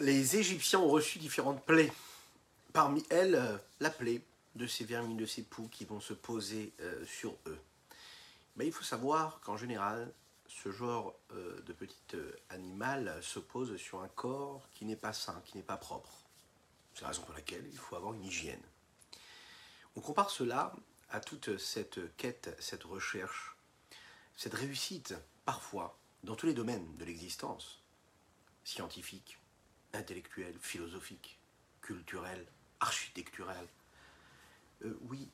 les Égyptiens ont reçu différentes plaies. Parmi elles, euh, la plaie de ces vermines, de ces poux qui vont se poser euh, sur eux. Mais il faut savoir qu'en général, ce genre euh, de petit animal se pose sur un corps qui n'est pas sain, qui n'est pas propre. C'est la raison pour laquelle il faut avoir une hygiène. On compare cela à toute cette quête, cette recherche, cette réussite, parfois, dans tous les domaines de l'existence, scientifique, intellectuel, philosophique, culturel, architectural. Euh, oui,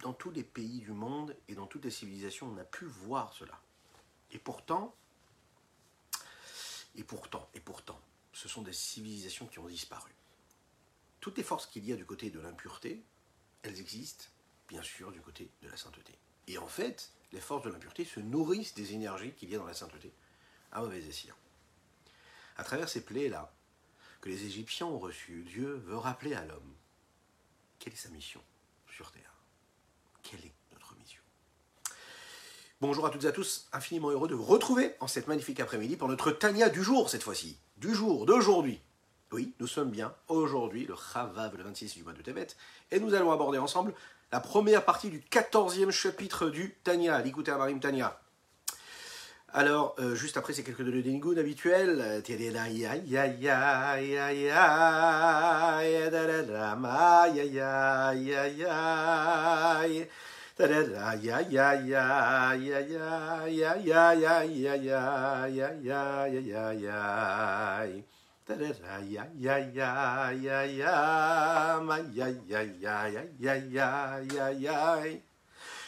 dans tous les pays du monde et dans toutes les civilisations, on a pu voir cela. Et pourtant, et pourtant, et pourtant, ce sont des civilisations qui ont disparu. Toutes les forces qu'il y a du côté de l'impureté, elles existent, bien sûr, du côté de la sainteté. Et en fait, les forces de l'impureté se nourrissent des énergies qu'il y a dans la sainteté, à mauvais escient. À travers ces plaies-là, que les Égyptiens ont reçues, Dieu veut rappeler à l'homme quelle est sa mission sur Terre. Quelle est notre mission? Bonjour à toutes et à tous, infiniment heureux de vous retrouver en cette magnifique après-midi pour notre Tania du jour cette fois-ci. Du jour, d'aujourd'hui. Oui, nous sommes bien aujourd'hui, le Chavav, le 26 du mois de Tevet, et nous allons aborder ensemble la première partie du 14e chapitre du Tania, l'Ikouter Marim Tania. Alors, euh, juste après ces quelques de Dengoun habituels,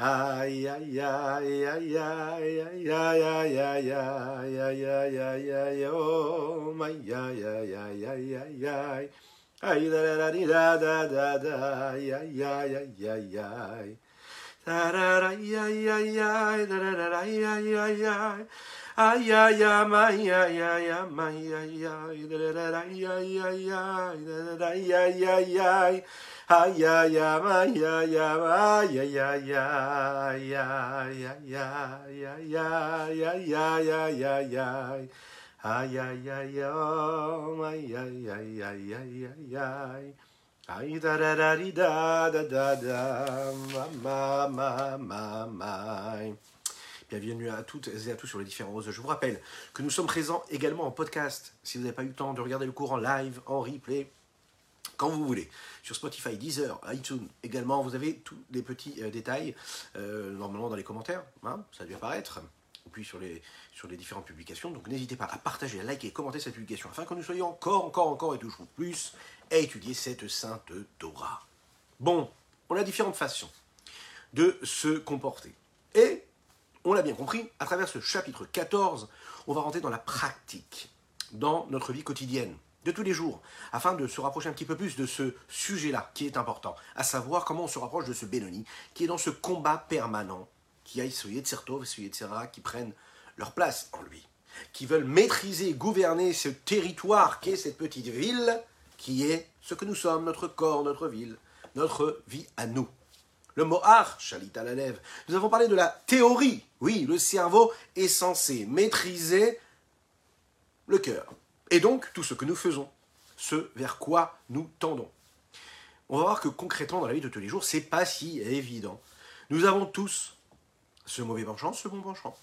Ay, ay, ay, ay, ay, ay, ay, ay, ay, ay, ay, ay, ay, oh, my, ay, ay, ay, ay, ay, ay. Ay, da, da, da, da, da, da, ay, ay, ay, ay, ay, ay. Da, da, da, ay, ay, ay, ay, da, da, da, ay, ay, ay, ay. Ay, ay, ay, my, ay, ay, ay, my, ay, ay, da, da, da, ay, ay, ay, ay, da, da, da, ay, ay, ay, ay. Ay, ay, ay, ay, ay, ay, ay, ay, ay, ay, ay, ay, ay, ay. Ay, ay, ay, oh, ay, ay, ay, ay, ay, ay, ay. Ay, da, da, da, da, da, da, da, ma, ma, ma, ma. Bienvenue à toutes et à tous sur les différents roses. Je vous rappelle que nous sommes présents également en podcast. Si vous n'avez pas eu le temps de regarder le cours en live, en replay, quand vous voulez. Sur Spotify, Deezer, iTunes également, vous avez tous les petits euh, détails, euh, normalement dans les commentaires, hein, ça dû apparaître, puis sur les, sur les différentes publications. Donc n'hésitez pas à partager, à liker et commenter cette publication, afin que nous soyons encore, encore, encore et toujours plus à étudier cette sainte Torah. Bon, on a différentes façons de se comporter. Et, on l'a bien compris, à travers ce chapitre 14, on va rentrer dans la pratique, dans notre vie quotidienne de tous les jours, afin de se rapprocher un petit peu plus de ce sujet-là qui est important, à savoir comment on se rapproche de ce Benoni, qui est dans ce combat permanent, qui a ce Yetzertov et ce Yetzera qui prennent leur place en lui, qui veulent maîtriser, gouverner ce territoire qui est cette petite ville, qui est ce que nous sommes, notre corps, notre ville, notre vie à nous. Le Mohar, Chalit à la lèvre. Nous avons parlé de la théorie. Oui, le cerveau est censé maîtriser le cœur. Et donc, tout ce que nous faisons, ce vers quoi nous tendons. On va voir que concrètement, dans la vie de tous les jours, c'est pas si évident. Nous avons tous ce mauvais penchant, ce bon penchant.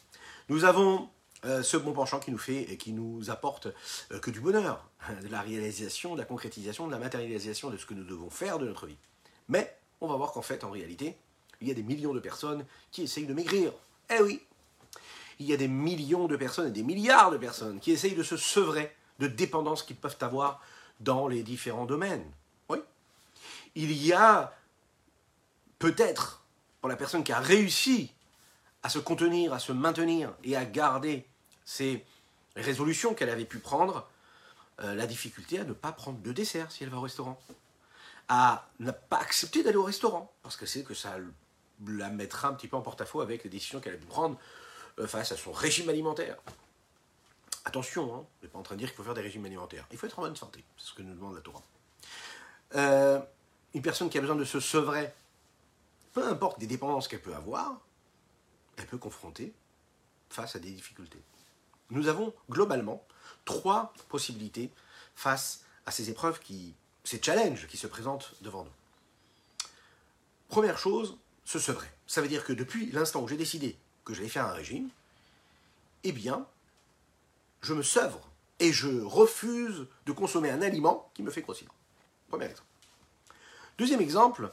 Nous avons euh, ce bon penchant qui nous fait et qui nous apporte euh, que du bonheur, de la réalisation, de la concrétisation, de la matérialisation de ce que nous devons faire de notre vie. Mais on va voir qu'en fait, en réalité, il y a des millions de personnes qui essayent de maigrir. Eh oui, il y a des millions de personnes et des milliards de personnes qui essayent de se sevrer de dépendance qu'ils peuvent avoir dans les différents domaines. Oui. Il y a peut-être, pour la personne qui a réussi à se contenir, à se maintenir et à garder ses résolutions qu'elle avait pu prendre, euh, la difficulté à ne pas prendre de dessert si elle va au restaurant, à ne pas accepter d'aller au restaurant, parce que c'est que ça la mettra un petit peu en porte-à-faux avec les décisions qu'elle a pu prendre euh, face à son régime alimentaire. Attention, hein, je ne pas en train de dire qu'il faut faire des régimes alimentaires. Il faut être en bonne santé, c'est ce que nous demande la Torah. Euh, une personne qui a besoin de se sevrer, peu importe des dépendances qu'elle peut avoir, elle peut confronter face à des difficultés. Nous avons globalement trois possibilités face à ces épreuves, qui, ces challenges qui se présentent devant nous. Première chose, se sevrer. Ça veut dire que depuis l'instant où j'ai décidé que j'allais faire un régime, eh bien, je me sevre et je refuse de consommer un aliment qui me fait grossir. Premier exemple. Deuxième exemple,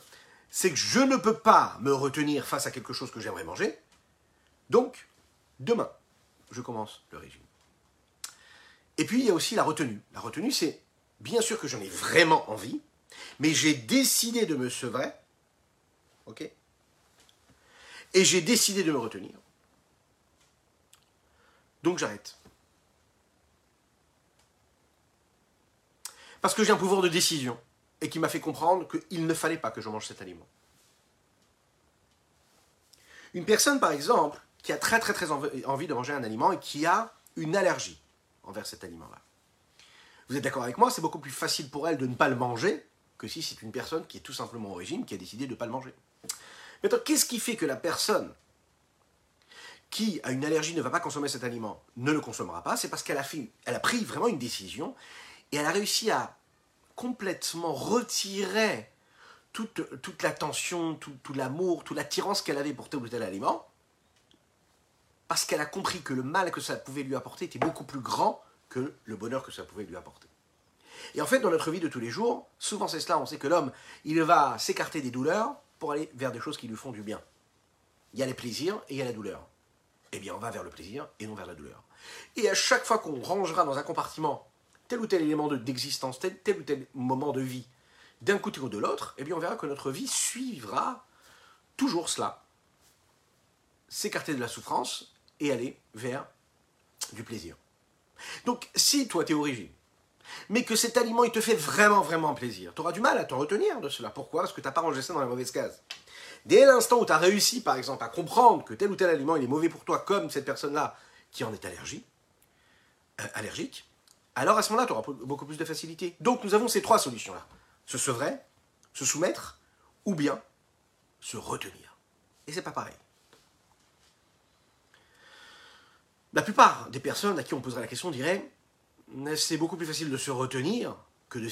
c'est que je ne peux pas me retenir face à quelque chose que j'aimerais manger. Donc, demain, je commence le régime. Et puis, il y a aussi la retenue. La retenue, c'est bien sûr que j'en ai vraiment envie, mais j'ai décidé de me sevrer. OK Et j'ai décidé de me retenir. Donc, j'arrête. Parce que j'ai un pouvoir de décision et qui m'a fait comprendre qu'il ne fallait pas que je mange cet aliment. Une personne, par exemple, qui a très très très envie de manger un aliment et qui a une allergie envers cet aliment-là. Vous êtes d'accord avec moi C'est beaucoup plus facile pour elle de ne pas le manger que si c'est une personne qui est tout simplement au régime, qui a décidé de ne pas le manger. Maintenant, qu'est-ce qui fait que la personne qui a une allergie ne va pas consommer cet aliment ne le consommera pas? C'est parce qu'elle a, a pris vraiment une décision et elle a réussi à complètement retirer toute, toute l'attention, tout, l'amour, toute l'attirance qu'elle avait pour tel ou tel aliment, parce qu'elle a compris que le mal que ça pouvait lui apporter était beaucoup plus grand que le bonheur que ça pouvait lui apporter. Et en fait, dans notre vie de tous les jours, souvent c'est cela, on sait que l'homme, il va s'écarter des douleurs pour aller vers des choses qui lui font du bien. Il y a les plaisirs et il y a la douleur. Eh bien, on va vers le plaisir et non vers la douleur. Et à chaque fois qu'on rangera dans un compartiment tel ou tel élément d'existence, tel, tel ou tel moment de vie, d'un côté ou de l'autre, eh bien on verra que notre vie suivra toujours cela. S'écarter de la souffrance et aller vers du plaisir. Donc si toi tu es origine, mais que cet aliment il te fait vraiment vraiment plaisir, tu auras du mal à te retenir de cela. Pourquoi? Parce que tu n'as pas rangé ça dans la mauvaise case. Dès l'instant où tu as réussi par exemple à comprendre que tel ou tel aliment il est mauvais pour toi, comme cette personne-là qui en est allergique, euh, allergique, alors à ce moment-là, tu auras beaucoup plus de facilité. Donc nous avons ces trois solutions-là. Se sevrer, se soumettre, ou bien se retenir. Et c'est pas pareil. La plupart des personnes à qui on poserait la question diraient c'est beaucoup plus facile de se retenir que de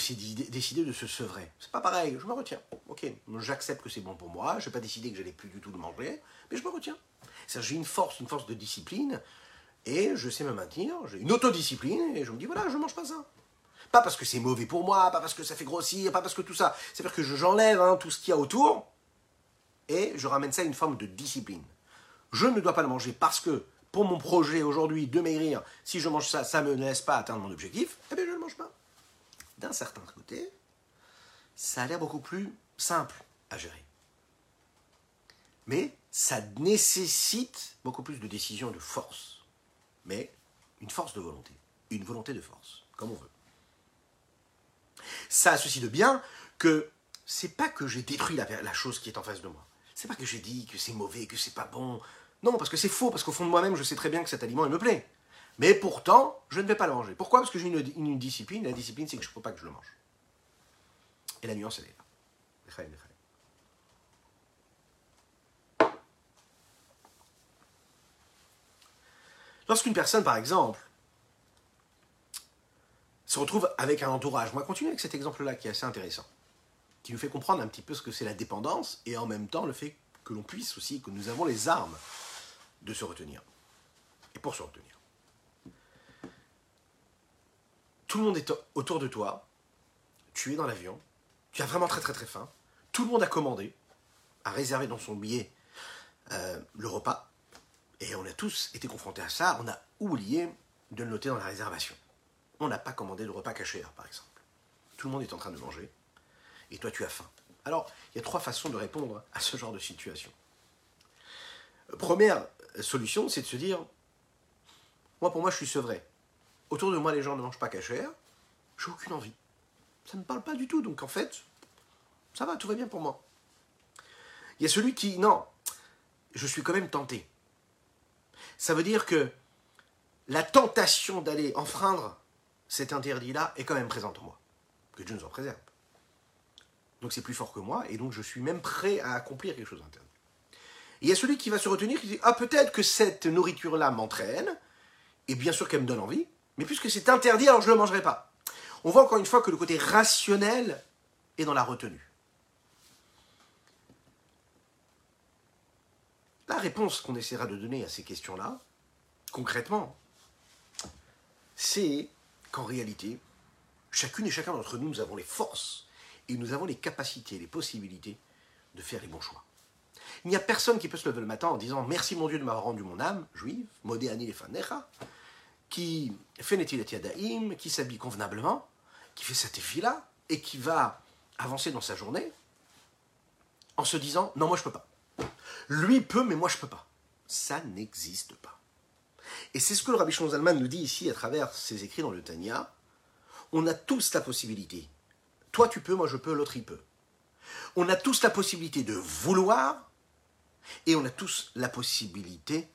décider de se sevrer. C'est pas pareil, je me retiens. Ok, j'accepte que c'est bon pour moi, je n'ai pas décidé que j'allais plus du tout le manger, mais je me retiens. J'ai une force, une force de discipline et je sais me maintenir, j'ai une autodiscipline, et je me dis, voilà, je ne mange pas ça. Pas parce que c'est mauvais pour moi, pas parce que ça fait grossir, pas parce que tout ça. C'est parce que j'enlève hein, tout ce qu'il y a autour, et je ramène ça à une forme de discipline. Je ne dois pas le manger parce que, pour mon projet aujourd'hui de maigrir, si je mange ça, ça ne me laisse pas atteindre mon objectif, eh bien je ne le mange pas. D'un certain côté, ça a l'air beaucoup plus simple à gérer. Mais ça nécessite beaucoup plus de décision et de force mais une force de volonté, une volonté de force, comme on veut. Ça a ceci de bien que c'est pas que j'ai détruit la, chose qui est en face de moi. C'est pas que j'ai dit que c'est mauvais, que c'est pas bon. Non, parce que c'est faux, parce qu'au fond de moi-même, je sais très bien que cet aliment, il me plaît. Mais pourtant, je ne vais pas le manger. Pourquoi? Parce que j'ai une, discipline. La discipline, c'est que je ne peux pas que je le mange. Et la nuance, elle est là. Lorsqu'une personne, par exemple, se retrouve avec un entourage, on va continuer avec cet exemple-là qui est assez intéressant, qui nous fait comprendre un petit peu ce que c'est la dépendance et en même temps le fait que l'on puisse aussi, que nous avons les armes de se retenir. Et pour se retenir. Tout le monde est autour de toi, tu es dans l'avion, tu as vraiment très très très faim, tout le monde a commandé, a réservé dans son billet euh, le repas, et on a tous été confrontés à ça, on a oublié de le noter dans la réservation. On n'a pas commandé le repas caché, par exemple. Tout le monde est en train de manger, et toi tu as faim. Alors, il y a trois façons de répondre à ce genre de situation. Première solution, c'est de se dire, moi pour moi je suis sevré. Autour de moi les gens ne mangent pas cachère, j'ai aucune envie. Ça ne me parle pas du tout, donc en fait, ça va, tout va bien pour moi. Il y a celui qui, non, je suis quand même tenté. Ça veut dire que la tentation d'aller enfreindre cet interdit-là est quand même présente en moi. Que Dieu nous en préserve. Donc c'est plus fort que moi, et donc je suis même prêt à accomplir quelque chose d'interdit. Il y a celui qui va se retenir, qui dit Ah, peut-être que cette nourriture-là m'entraîne, et bien sûr qu'elle me donne envie, mais puisque c'est interdit, alors je ne le mangerai pas. On voit encore une fois que le côté rationnel est dans la retenue. La réponse qu'on essaiera de donner à ces questions-là, concrètement, c'est qu'en réalité, chacune et chacun d'entre nous, nous avons les forces et nous avons les capacités, les possibilités de faire les bons choix. Il n'y a personne qui peut se lever le matin en disant Merci mon Dieu de m'avoir rendu mon âme juive, modé ani qui fait Netilat Yadaim, qui s'habille convenablement, qui fait sa tefila et qui va avancer dans sa journée en se disant Non, moi je peux pas. Lui peut, mais moi je peux pas. Ça n'existe pas. Et c'est ce que le Rabbi Shlomo Zalman nous dit ici à travers ses écrits dans le Tanya. On a tous la possibilité. Toi tu peux, moi je peux, l'autre il peut. On a tous la possibilité de vouloir et on a tous la possibilité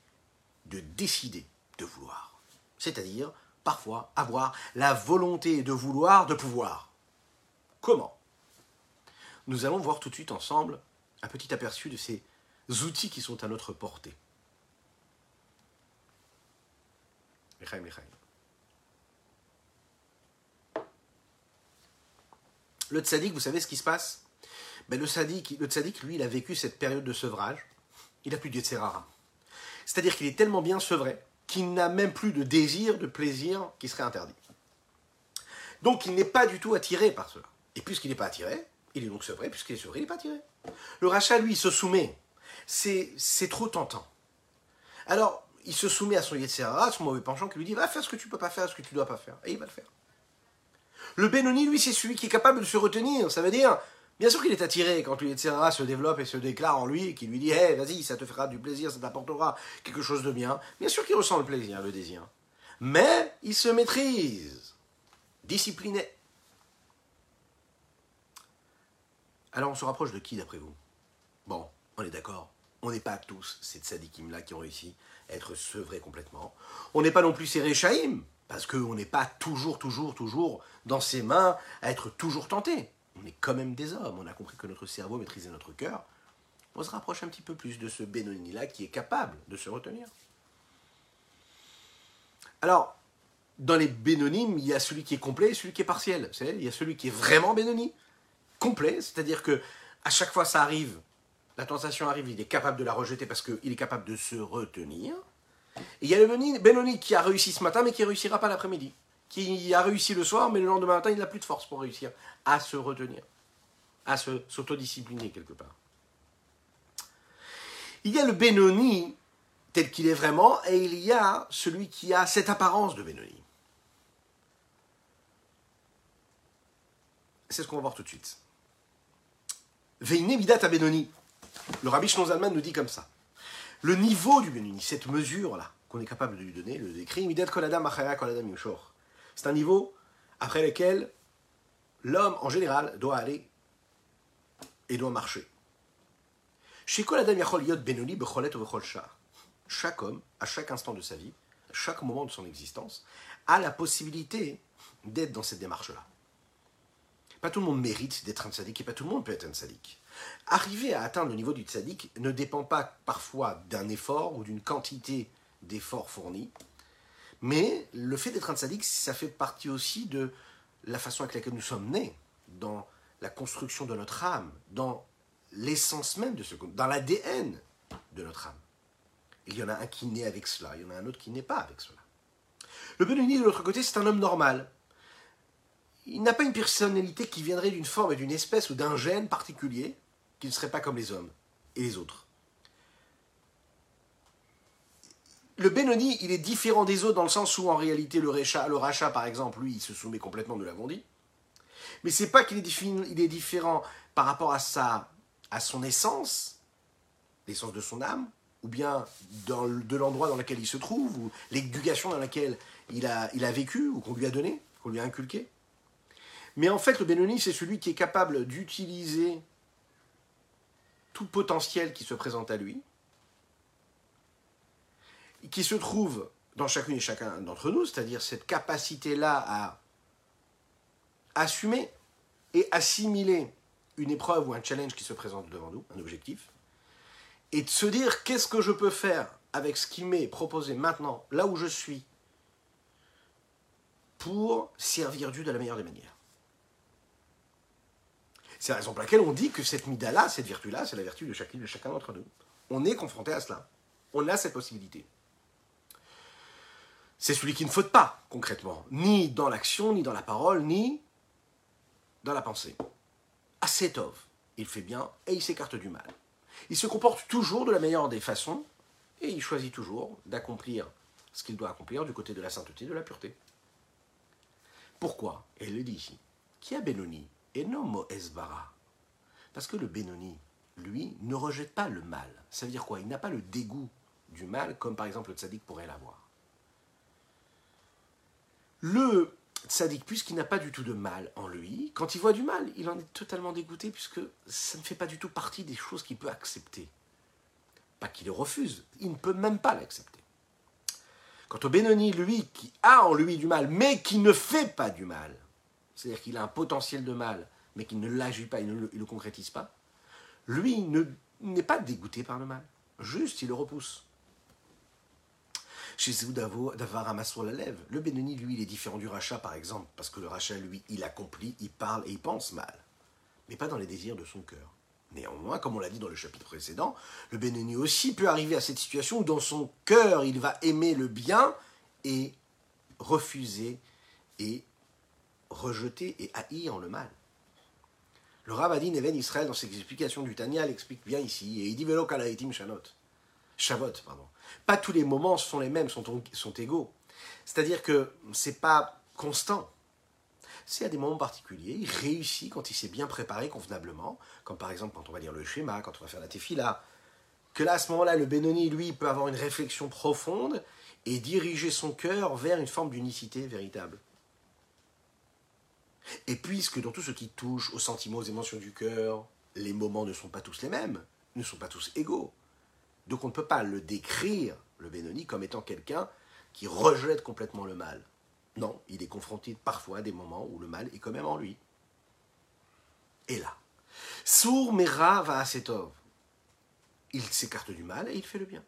de décider de vouloir. C'est-à-dire, parfois, avoir la volonté de vouloir, de pouvoir. Comment? Nous allons voir tout de suite ensemble un petit aperçu de ces outils qui sont à notre portée. Le tzaddik, vous savez ce qui se passe? Ben, le, tzaddik, lui, il a vécu cette période de sevrage. Il n'a plus de Yetzerara. C'est-à-dire qu'il est tellement bien sevré qu'il n'a même plus de désir, de plaisir qui serait interdit. Donc il n'est pas du tout attiré par cela. Et puisqu'il n'est pas attiré, il est donc sevré, puisqu'il est sevré, il n'est pas attiré. Le rachat, lui, il se soumet c'est trop tentant. Alors, il se soumet à son Yetzirah, son mauvais penchant, qui lui dit Va faire ce que tu peux pas faire, ce que tu dois pas faire. Et il va le faire. Le Benoni, lui, c'est celui qui est capable de se retenir. Ça veut dire, bien sûr qu'il est attiré quand le Yetzirah se développe et se déclare en lui, qui lui dit Hé, vas-y, ça te fera du plaisir, ça t'apportera quelque chose de bien. Bien sûr qu'il ressent le plaisir, le désir. Mais il se maîtrise, discipliné. Alors on se rapproche de qui d'après vous? Bon, on est d'accord on n'est pas tous ces tzadikim-là qui ont réussi à être sevrés complètement. On n'est pas non plus ces réchaïm, parce qu'on n'est pas toujours, toujours, toujours dans ses mains à être toujours tenté. On est quand même des hommes. On a compris que notre cerveau maîtrisait notre cœur. On se rapproche un petit peu plus de ce Benoni-là qui est capable de se retenir. Alors, dans les Bénonymes, il y a celui qui est complet et celui qui est partiel. il y a celui qui est vraiment Bénoni, complet, c'est-à-dire que à chaque fois ça arrive, la tentation arrive, il est capable de la rejeter parce qu'il est capable de se retenir. Et il y a le Benoni qui a réussi ce matin, mais qui ne réussira pas l'après-midi. Qui a réussi le soir, mais le lendemain matin, il n'a plus de force pour réussir à se retenir, à s'autodiscipliner quelque part. Il y a le Benoni tel qu'il est vraiment, et il y a celui qui a cette apparence de Benoni. C'est ce qu'on va voir tout de suite. Benoni. Le rabbi Zalman nous dit comme ça. Le niveau du Benoni, cette mesure-là, qu'on est capable de lui donner, le décrit, c'est un niveau après lequel l'homme, en général, doit aller et doit marcher. Chaque homme, à chaque instant de sa vie, à chaque moment de son existence, a la possibilité d'être dans cette démarche-là. Pas tout le monde mérite d'être un sadique et pas tout le monde peut être un sadique. Arriver à atteindre le niveau du tzaddik ne dépend pas parfois d'un effort ou d'une quantité d'efforts fournis, mais le fait d'être un tzaddik, ça fait partie aussi de la façon avec laquelle nous sommes nés, dans la construction de notre âme, dans l'essence même de ce dans l'ADN de notre âme. Il y en a un qui naît avec cela, il y en a un autre qui n'est pas avec cela. Le Benoni, de l'autre côté, c'est un homme normal. Il n'a pas une personnalité qui viendrait d'une forme et d'une espèce ou d'un gène particulier qui ne serait pas comme les hommes et les autres. Le Benoni, il est différent des autres dans le sens où en réalité le rachat, par exemple, lui, il se soumet complètement, nous l'avons dit. Mais c'est pas qu'il est, il est différent par rapport à à son essence, l'essence de son âme, ou bien de l'endroit dans lequel il se trouve, ou l'éducation dans laquelle il a, il a vécu, ou qu'on lui a donné, qu'on lui a inculqué. Mais en fait, le Benoni, c'est celui qui est capable d'utiliser tout potentiel qui se présente à lui qui se trouve dans chacune et chacun d'entre nous, c'est-à-dire cette capacité-là à assumer et assimiler une épreuve ou un challenge qui se présente devant nous, un objectif, et de se dire qu'est-ce que je peux faire avec ce qui m'est proposé maintenant, là où je suis, pour servir Dieu de la meilleure des manières. C'est la raison pour laquelle on dit que cette mida-là, cette vertu-là, c'est la vertu de chacun, de chacun d'entre nous. On est confronté à cela. On a cette possibilité. C'est celui qui ne faute pas, concrètement, ni dans l'action, ni dans la parole, ni dans la pensée. Asetov, il fait bien et il s'écarte du mal. Il se comporte toujours de la meilleure des façons et il choisit toujours d'accomplir ce qu'il doit accomplir du côté de la sainteté, de la pureté. Pourquoi Et il le dit ici. Qui a Benoni et non Esbara Parce que le Benoni, lui, ne rejette pas le mal. Ça veut dire quoi? Il n'a pas le dégoût du mal, comme par exemple le tzaddik pourrait l'avoir. Le tzaddik, puisqu'il n'a pas du tout de mal en lui, quand il voit du mal, il en est totalement dégoûté, puisque ça ne fait pas du tout partie des choses qu'il peut accepter. Pas qu'il les refuse, il ne peut même pas l'accepter. Quant au Benoni, lui, qui a en lui du mal, mais qui ne fait pas du mal, c'est-à-dire qu'il a un potentiel de mal, mais qu'il ne l'agit pas, il ne le, concrétise pas, lui n'est pas dégoûté par le mal. Juste, il le repousse. Chez Davar Amassour la lève. Le Benoni, lui, il est différent du rachat, par exemple, parce que le rachat, lui, il accomplit, il parle et il pense mal, mais pas dans les désirs de son cœur. Néanmoins, comme on l'a dit dans le chapitre précédent, le Benoni aussi peut arriver à cette situation où dans son cœur, il va aimer le bien et refuser et rejeter et haïr le mal. Le Ravadin Even Israël, dans ses explications du Tanya, l'explique bien ici, et il dit Velo Kalaitim Shanot. Shavot, pardon. Pas tous les moments sont les mêmes, sont, sont égaux. C'est-à-dire que c'est pas constant. C'est à des moments particuliers, il réussit quand il s'est bien préparé convenablement, comme par exemple quand on va lire le schéma, quand on va faire la tefila, que là, à ce moment-là, le Benoni, lui, peut avoir une réflexion profonde et diriger son cœur vers une forme d'unicité véritable. Et puisque dans tout ce qui touche aux sentiments, aux émotions du cœur, les moments ne sont pas tous les mêmes, ne sont pas tous égaux. Donc on ne peut pas le décrire, le Benoni, comme étant quelqu'un qui rejette complètement le mal. Non, il est confronté parfois à des moments où le mal est quand même en lui. Et là, Sour Mera va à Setov. Il s'écarte du mal et il fait le bien.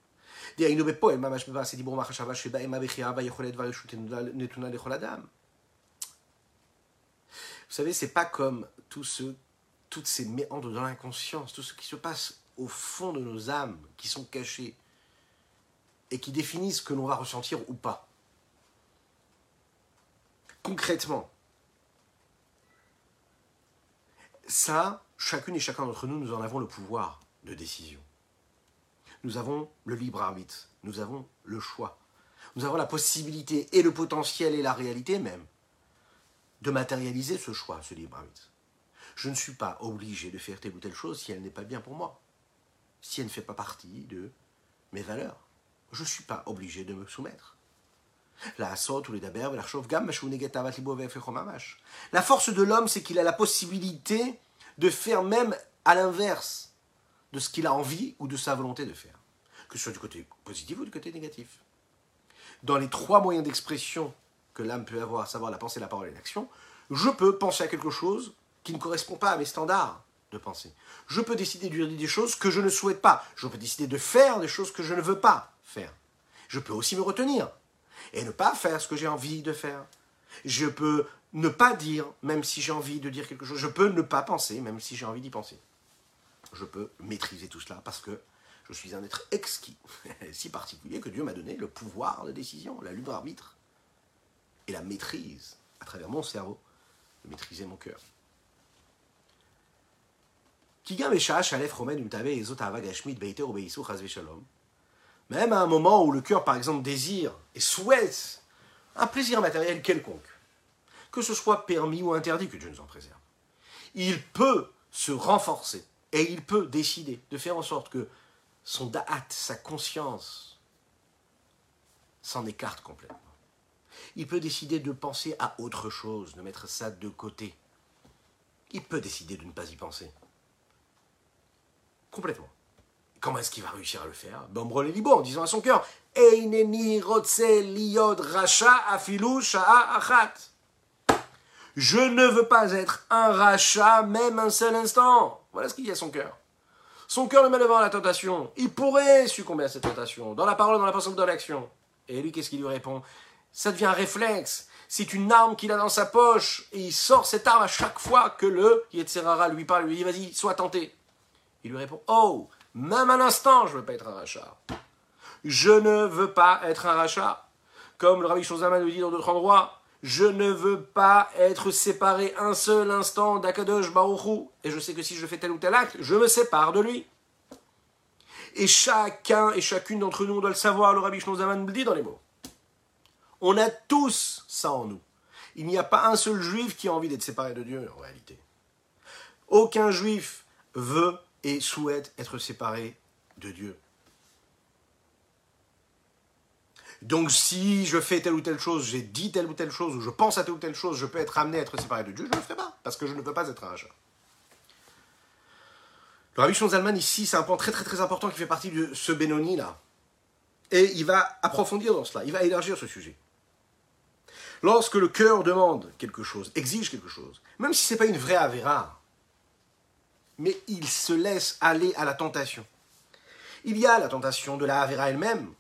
Vous savez, c'est pas comme tout ce, toutes ces méandres dans l'inconscience, tout ce qui se passe au fond de nos âmes, qui sont cachés, et qui définissent ce que l'on va ressentir ou pas. Concrètement, ça, chacune et chacun d'entre nous, nous en avons le pouvoir de décision. Nous avons le libre arbitre, nous avons le choix, nous avons la possibilité et le potentiel et la réalité même de matérialiser ce choix, ce libre arbitre. Je ne suis pas obligé de faire telle ou telle chose si elle n'est pas bien pour moi, si elle ne fait pas partie de mes valeurs. Je ne suis pas obligé de me soumettre. La force de l'homme, c'est qu'il a la possibilité de faire même à l'inverse de ce qu'il a envie ou de sa volonté de faire, que ce soit du côté positif ou du côté négatif. Dans les trois moyens d'expression que l'âme peut avoir, à savoir la pensée, la parole et l'action, je peux penser à quelque chose qui ne correspond pas à mes standards de pensée. Je peux décider de dire des choses que je ne souhaite pas. Je peux décider de faire des choses que je ne veux pas faire. Je peux aussi me retenir et ne pas faire ce que j'ai envie de faire. Je peux ne pas dire, même si j'ai envie de dire quelque chose. Je peux ne pas penser, même si j'ai envie d'y penser. Je peux maîtriser tout cela parce que je suis un être exquis, si particulier que Dieu m'a donné le pouvoir de décision, la libre arbitre et la maîtrise, à travers mon cerveau, de maîtriser mon cœur. Même à un moment où le cœur, par exemple, désire et souhaite un plaisir matériel quelconque, que ce soit permis ou interdit, que Dieu nous en préserve, il peut se renforcer et il peut décider de faire en sorte que son da'at, sa conscience, s'en écarte complètement il peut décider de penser à autre chose, de mettre ça de côté. Il peut décider de ne pas y penser. Complètement. Comment est-ce qu'il va réussir à le faire? Bombre les libo en disant à son cœur sha'a achat. Je ne veux pas être un rachat même un seul instant. Voilà ce qu'il dit à son cœur. Son cœur le met devant la tentation. Il pourrait succomber à cette tentation, dans la parole, dans la pensée, dans l'action. Et lui, qu'est-ce qu'il lui répond? Ça devient un réflexe. C'est une arme qu'il a dans sa poche. Et il sort cette arme à chaque fois que le Yetzerara lui parle, lui dit Vas-y, sois tenté. Il lui répond Oh, même un instant, je ne veux pas être un rachat. Je ne veux pas être un rachat. Comme le Rabbi Shozama le dit dans d'autres endroits, je ne veux pas être séparé un seul instant d'Akadosh Baruchou. Et je sais que si je fais tel ou tel acte, je me sépare de lui. Et chacun et chacune d'entre nous, doit le savoir, le Rabbi Shlozaman le dit dans les mots. On a tous ça en nous. Il n'y a pas un seul juif qui a envie d'être séparé de Dieu, en réalité. Aucun juif veut et souhaite être séparé de Dieu. Donc si je fais telle ou telle chose, j'ai dit telle ou telle chose, ou je pense à telle ou telle chose, je peux être amené à être séparé de Dieu, je ne le ferai pas, parce que je ne veux pas être un rachat. Le Rabbi Zalman ici, c'est un point très très très important qui fait partie de ce Benoni là. Et il va approfondir dans cela, il va élargir ce sujet. Lorsque le cœur demande quelque chose, exige quelque chose, même si ce n'est pas une vraie avéra, mais il se laisse aller à la tentation. Il y a la tentation de la avéra elle-même,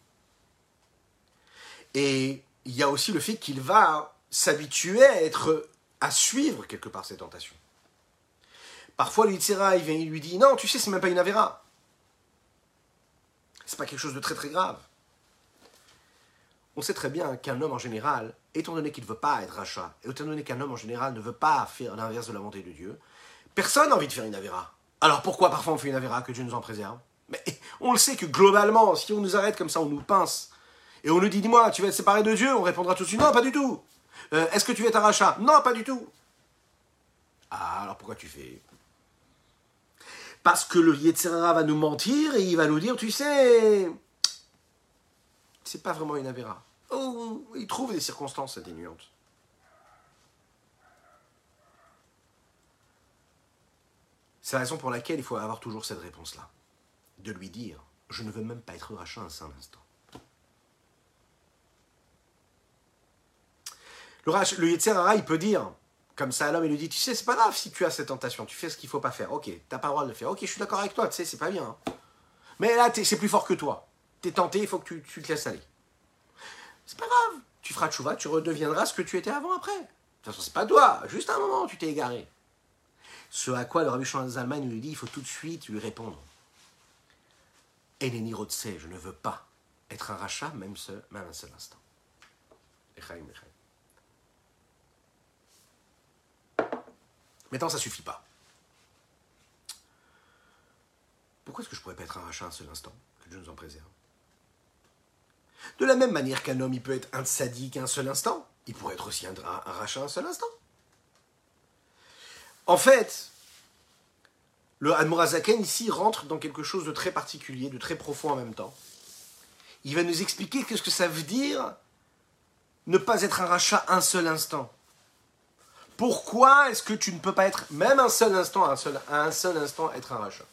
et il y a aussi le fait qu'il va s'habituer à être, à suivre quelque part ces tentations. Parfois, lui, il vient, il lui dit Non, tu sais, c'est même pas une avéra. C'est pas quelque chose de très très grave. On sait très bien qu'un homme en général, étant donné qu'il ne veut pas être rachat, et étant donné qu'un homme en général ne veut pas faire l'inverse de la volonté de Dieu, personne n'a envie de faire une avéra. Alors pourquoi parfois on fait une avéra que Dieu nous en préserve? Mais on le sait que globalement, si on nous arrête comme ça, on nous pince, et on nous dit, dis-moi, tu vas être séparé de Dieu On répondra tout de suite, non, pas du tout. Euh, est-ce que tu être un rachat Non, pas du tout. Ah, alors pourquoi tu fais? Parce que le Yetzerara va nous mentir et il va nous dire, tu sais, c'est pas vraiment une avéra. Oh, il trouve des circonstances atténuantes. C'est la raison pour laquelle il faut avoir toujours cette réponse-là. De lui dire, je ne veux même pas être rachat un seul instant. Le, Yetzerara, il peut dire, comme ça à l'homme, il lui dit, tu sais, c'est pas grave si tu as cette tentation, tu fais ce qu'il faut pas faire. Ok, t'as pas le droit de le faire. Ok, je suis d'accord avec toi, tu sais, c'est pas bien. Hein. Mais là, c'est plus fort que toi. T'es tenté, il faut que tu, te laisses aller. C'est pas grave. Tu feras tchouva, tu redeviendras ce que tu étais avant après. De toute façon, c'est pas toi. Juste un moment, tu t'es égaré. Ce à quoi le Rabbi Zalman lui dit, il faut tout de suite lui répondre. Eleni Rotse, je ne veux pas être un rachat, même, ce, même un seul instant. Maintenant, ça suffit pas. Pourquoi est-ce que je pourrais pas être un rachat un seul instant? Que Dieu nous en préserve. De la même manière qu'un homme, il peut être un sadique un seul instant, il pourrait être aussi un, rachat un seul instant. En fait, le Admorazaken ici rentre dans quelque chose de très particulier, de très profond en même temps. Il va nous expliquer qu'est-ce que ça veut dire ne pas être un rachat un seul instant. Pourquoi est-ce que tu ne peux pas être, même un seul instant, un seul, à un seul instant, être un rachat?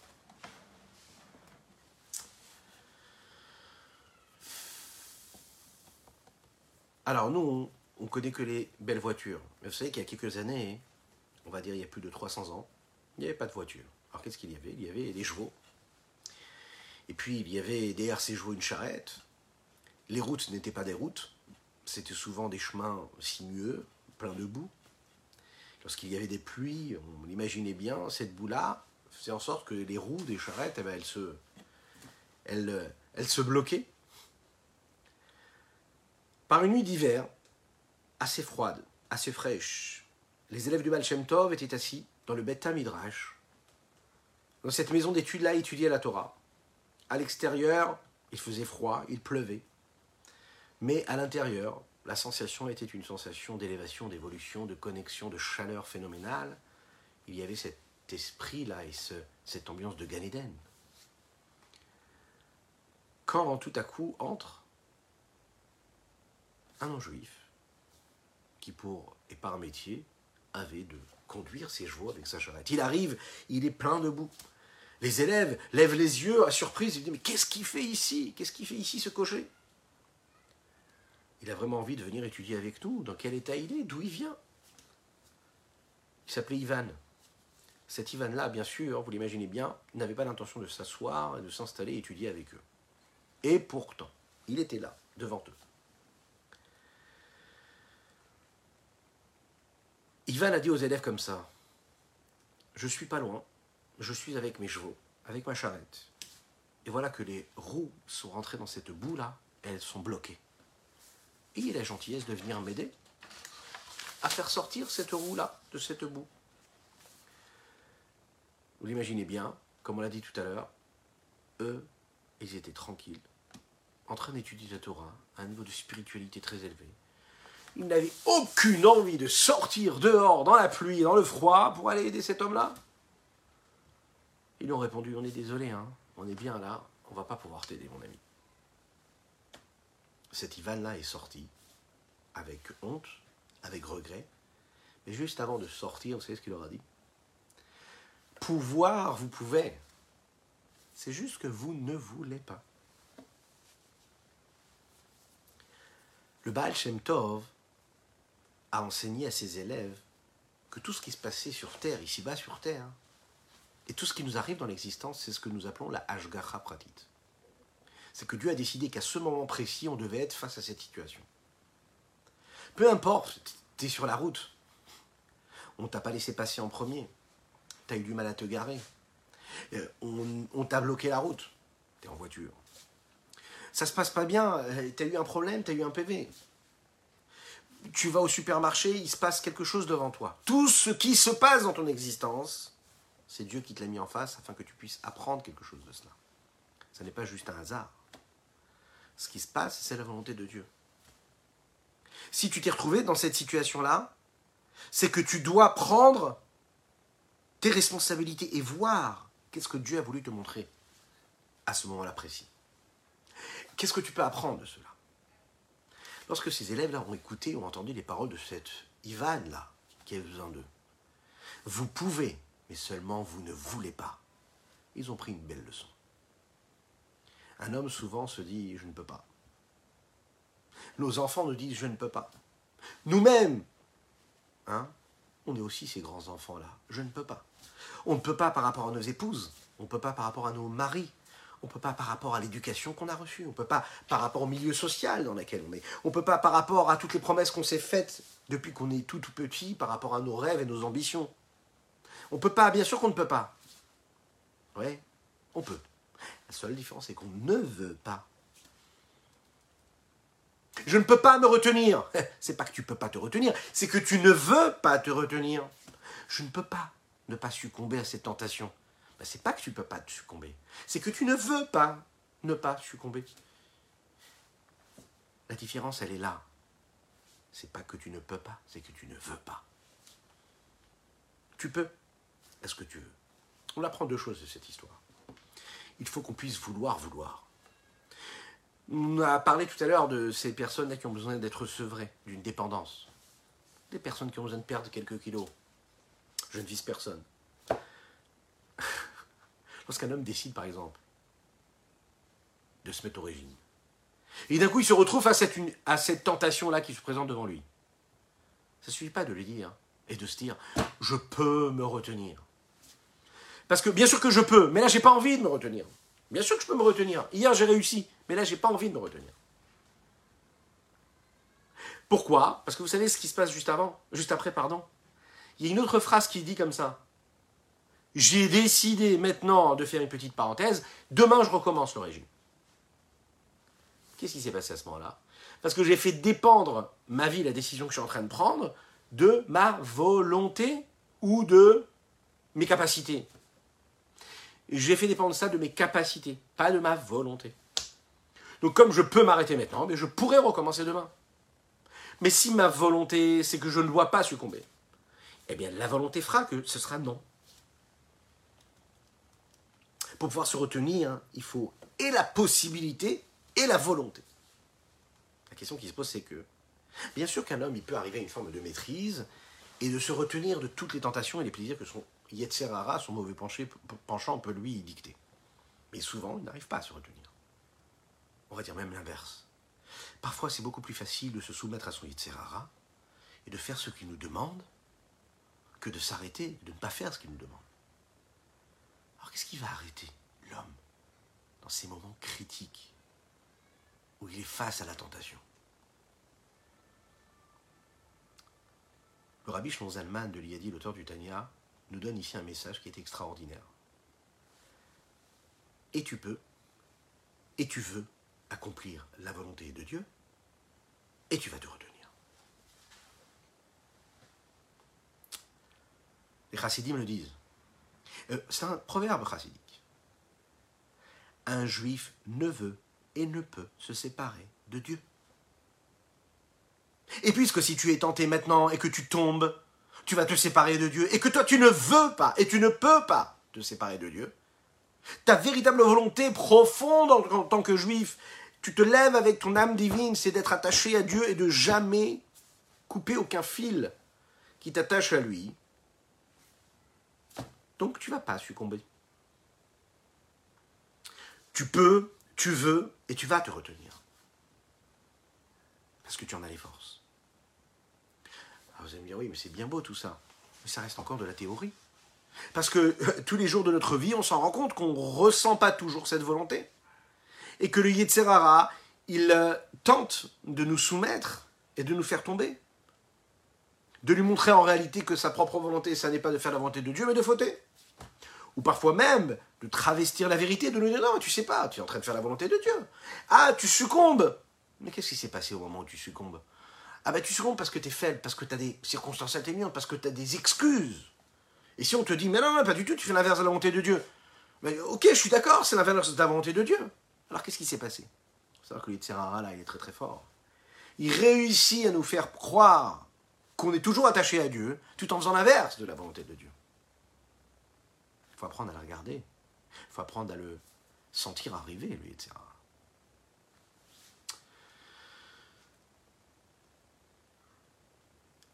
Alors nous, on, ne connaît que les belles voitures. Mais vous savez qu'il y a quelques années, on va dire il y a plus de 300 ans, il n'y avait pas de voiture. Alors qu'est-ce qu'il y avait? Il y avait des chevaux. Et puis il y avait derrière ces chevaux une charrette. Les routes n'étaient pas des routes, c'était souvent des chemins sinueux, pleins de boue lorsqu'il y avait des pluies, on l'imaginait bien, cette boue-là faisait en sorte que les roues des charrettes, eh ben, se, elles se bloquaient. Par une nuit d'hiver, assez froide, assez fraîche, les élèves du Baal Tov étaient assis dans le Beth Midrash, dans cette maison d'études-là, étudier la Torah. À l'extérieur, il faisait froid, il pleuvait. Mais à l'intérieur, la sensation était une sensation d'élévation, d'évolution, de connexion, de chaleur phénoménale. Il y avait cet esprit-là et cette ambiance de Gan Quand tout à coup entre un non-juif qui, pour, et par métier, avait de conduire ses chevaux avec sa charrette. Il arrive, il est plein de boue. Les élèves lèvent les yeux à surprise, ils disent Mais qu'est-ce qu'il fait ici? Qu'est-ce qu'il fait ici ce cocher? Il a vraiment envie de venir étudier avec nous. Dans quel état il est? D'où il vient? Il s'appelait Ivan. Cet Ivan-là, bien sûr, vous l'imaginez bien, n'avait pas l'intention de s'asseoir et de s'installer et étudier avec eux. Et pourtant, il était là, devant eux. Ivan a dit aux élèves comme ça Je suis pas loin, je suis avec mes chevaux, avec ma charrette. Et voilà que les roues sont rentrées dans cette boue-là, elles sont bloquées. Et il a la gentillesse de venir m'aider à faire sortir cette roue-là de cette boue. Vous l'imaginez bien, comme on l'a dit tout à l'heure, eux, ils étaient tranquilles, en train d'étudier la Torah à un niveau de spiritualité très élevé. Ils n'avaient aucune envie de sortir dehors dans la pluie, dans le froid, pour aller aider cet homme-là. Ils ont répondu, on est désolé, hein, on est bien là, on va pas pouvoir t'aider, mon ami. Cet Ivan-là est sorti avec honte, avec regret, mais juste avant de sortir, vous savez ce qu'il leur a dit? Pouvoir, vous pouvez. C'est juste que vous ne voulez pas. Le Baal Shem Tov a enseigné à ses élèves que tout ce qui se passait sur Terre, ici-bas sur Terre, et tout ce qui nous arrive dans l'existence, c'est ce que nous appelons la Ashgacha Pratit. C'est que Dieu a décidé qu'à ce moment précis, on devait être face à cette situation. Peu importe, tu es sur la route, on t'a pas laissé passer en premier, tu as eu du mal à te garer, euh, on, t'a bloqué la route, tu es en voiture. Ça se passe pas bien, euh, tu as eu un problème, tu as eu un PV. Tu vas au supermarché, il se passe quelque chose devant toi. Tout ce qui se passe dans ton existence, c'est Dieu qui te l'a mis en face afin que tu puisses apprendre quelque chose de cela. Ce n'est pas juste un hasard. Ce qui se passe, c'est la volonté de Dieu. Si tu t'es retrouvé dans cette situation-là, c'est que tu dois prendre tes responsabilités et voir qu'est-ce que Dieu a voulu te montrer à ce moment-là précis. Qu'est-ce que tu peux apprendre de cela? Lorsque ces élèves-là ont écouté, ont entendu les paroles de cette Ivan-là, qui a besoin d'eux, vous pouvez mais seulement vous ne voulez pas. Ils ont pris une belle leçon. Un homme souvent se dit je ne peux pas. Nos enfants nous disent je ne peux pas. Nous-mêmes, hein, on est aussi ces grands enfants-là. Je ne peux pas. On ne peut pas par rapport à nos épouses. On ne peut pas par rapport à nos maris. On ne peut pas par rapport à l'éducation qu'on a reçue. On ne peut pas par rapport au milieu social dans lequel on est. On ne peut pas par rapport à toutes les promesses qu'on s'est faites depuis qu'on est tout tout petit, par rapport à nos rêves et nos ambitions. On peut pas, bien sûr qu'on ne peut pas. Oui, on peut. La seule différence, c'est qu'on ne veut pas. Je ne peux pas me retenir. C'est pas que tu peux pas te retenir, c'est que tu ne veux pas te retenir. Je ne peux pas ne pas succomber à cette tentation. Ben, c'est pas que tu ne peux pas te succomber, c'est que tu ne veux pas ne pas succomber. La différence, elle est là. C'est pas que tu ne peux pas, c'est que tu ne veux pas. Tu peux ce que tu veux? On apprend deux choses de cette histoire. Il faut qu'on puisse vouloir vouloir. On a parlé tout à l'heure de ces personnes-là qui ont besoin d'être sevrées, d'une dépendance. Des personnes qui ont besoin de perdre quelques kilos. Je ne vise personne. Lorsqu'un homme décide, par exemple, de se mettre au régime, et d'un coup il se retrouve face à, cette tentation-là qui se présente devant lui, ça ne suffit pas de lui dire et de se dire, je peux me retenir. Parce que bien sûr que je peux, mais là j'ai pas envie de me retenir. Bien sûr que je peux me retenir. Hier j'ai réussi, mais là j'ai pas envie de me retenir. Pourquoi? Parce que vous savez ce qui se passe juste avant, juste après, pardon? Il y a une autre phrase qui dit comme ça. J'ai décidé maintenant de faire une petite parenthèse. Demain je recommence le régime. Qu'est-ce qui s'est passé à ce moment-là? Parce que j'ai fait dépendre ma vie, la décision que je suis en train de prendre, de ma volonté ou de mes capacités. J'ai fait dépendre ça de mes capacités, pas de ma volonté. Donc comme je peux m'arrêter maintenant, mais je pourrais recommencer demain. Mais si ma volonté, c'est que je ne dois pas succomber, eh bien la volonté fera que ce sera non. Pour pouvoir se retenir, hein, il faut et la possibilité et la volonté. La question qui se pose, c'est que, bien sûr qu'un homme, il peut arriver à une forme de maîtrise et de se retenir de toutes les tentations et les plaisirs que sont Yetzerara, son mauvais penchant, peut lui dicter. Mais souvent, il n'arrive pas à se retenir. On va dire même l'inverse. Parfois, c'est beaucoup plus facile de se soumettre à son Yetzerara et de faire ce qu'il nous demande que de s'arrêter, de ne pas faire ce qu'il nous demande. Qu'est-ce qui va arrêter l'homme dans ces moments critiques où il est face à la tentation? Le rabbi Shlomo de l'Iyadi, l'auteur du Tanya, nous donne ici un message qui est extraordinaire. Et tu peux, et tu veux accomplir la volonté de Dieu, et tu vas te retenir. Les chassidim le disent. Euh, c'est un proverbe chassidique. Un juif ne veut et ne peut se séparer de Dieu. Et puisque si tu es tenté maintenant et que tu tombes, tu vas te séparer de Dieu, et que toi tu ne veux pas et tu ne peux pas te séparer de Dieu, ta véritable volonté profonde en, tant que juif, tu te lèves avec ton âme divine, c'est d'être attaché à Dieu et de jamais couper aucun fil qui t'attache à lui. Donc tu vas pas succomber. Tu peux, tu veux et tu vas te retenir. Parce que tu en as les forces vous allez me dire, oui, mais c'est bien beau tout ça. Mais ça reste encore de la théorie. Parce que euh, tous les jours de notre vie, on s'en rend compte qu'on ne ressent pas toujours cette volonté. Et que le Yetzerara, il euh, tente de nous soumettre et de nous faire tomber. De lui montrer en réalité que sa propre volonté, ça n'est pas de faire la volonté de Dieu, mais de fauter. Ou parfois même de travestir la vérité, de nous dire non, tu sais pas, tu es en train de faire la volonté de Dieu. Ah, tu succombes. Mais qu'est-ce qui s'est passé au moment où tu succombes? Ah ben tu secondes parce que tu es faible, parce que tu as des circonstances atténuantes, parce que tu as des excuses. Et si on te dit, mais non, non, pas du tout, tu fais l'inverse de la volonté de Dieu. Ok, je suis d'accord, c'est l'inverse de la volonté de Dieu. Alors qu'est-ce qui s'est passé? C'est que le là, il est très très fort. Il réussit à nous faire croire qu'on est toujours attaché à Dieu, tout en faisant l'inverse de la volonté de Dieu. Il faut apprendre à le regarder. Il faut apprendre à le sentir arriver, lui, etc.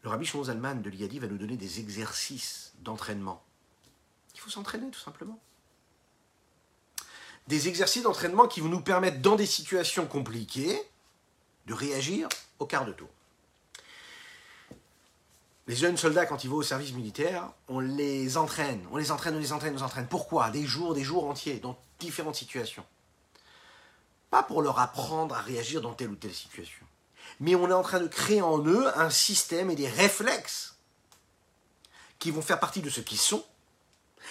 Le rabbi Shimon Zalman de l'Iyadi va nous donner des exercices d'entraînement. Il faut s'entraîner tout simplement. Des exercices d'entraînement qui vont nous permettre, dans des situations compliquées, de réagir au quart de tour. Les jeunes soldats, quand ils vont au service militaire, on les entraîne, on les entraîne, on les entraîne, on les entraîne. Pourquoi? Des jours, des jours entiers, dans différentes situations. Pas pour leur apprendre à réagir dans telle ou telle situation mais on est en train de créer en eux un système et des réflexes qui vont faire partie de ce qu'ils sont,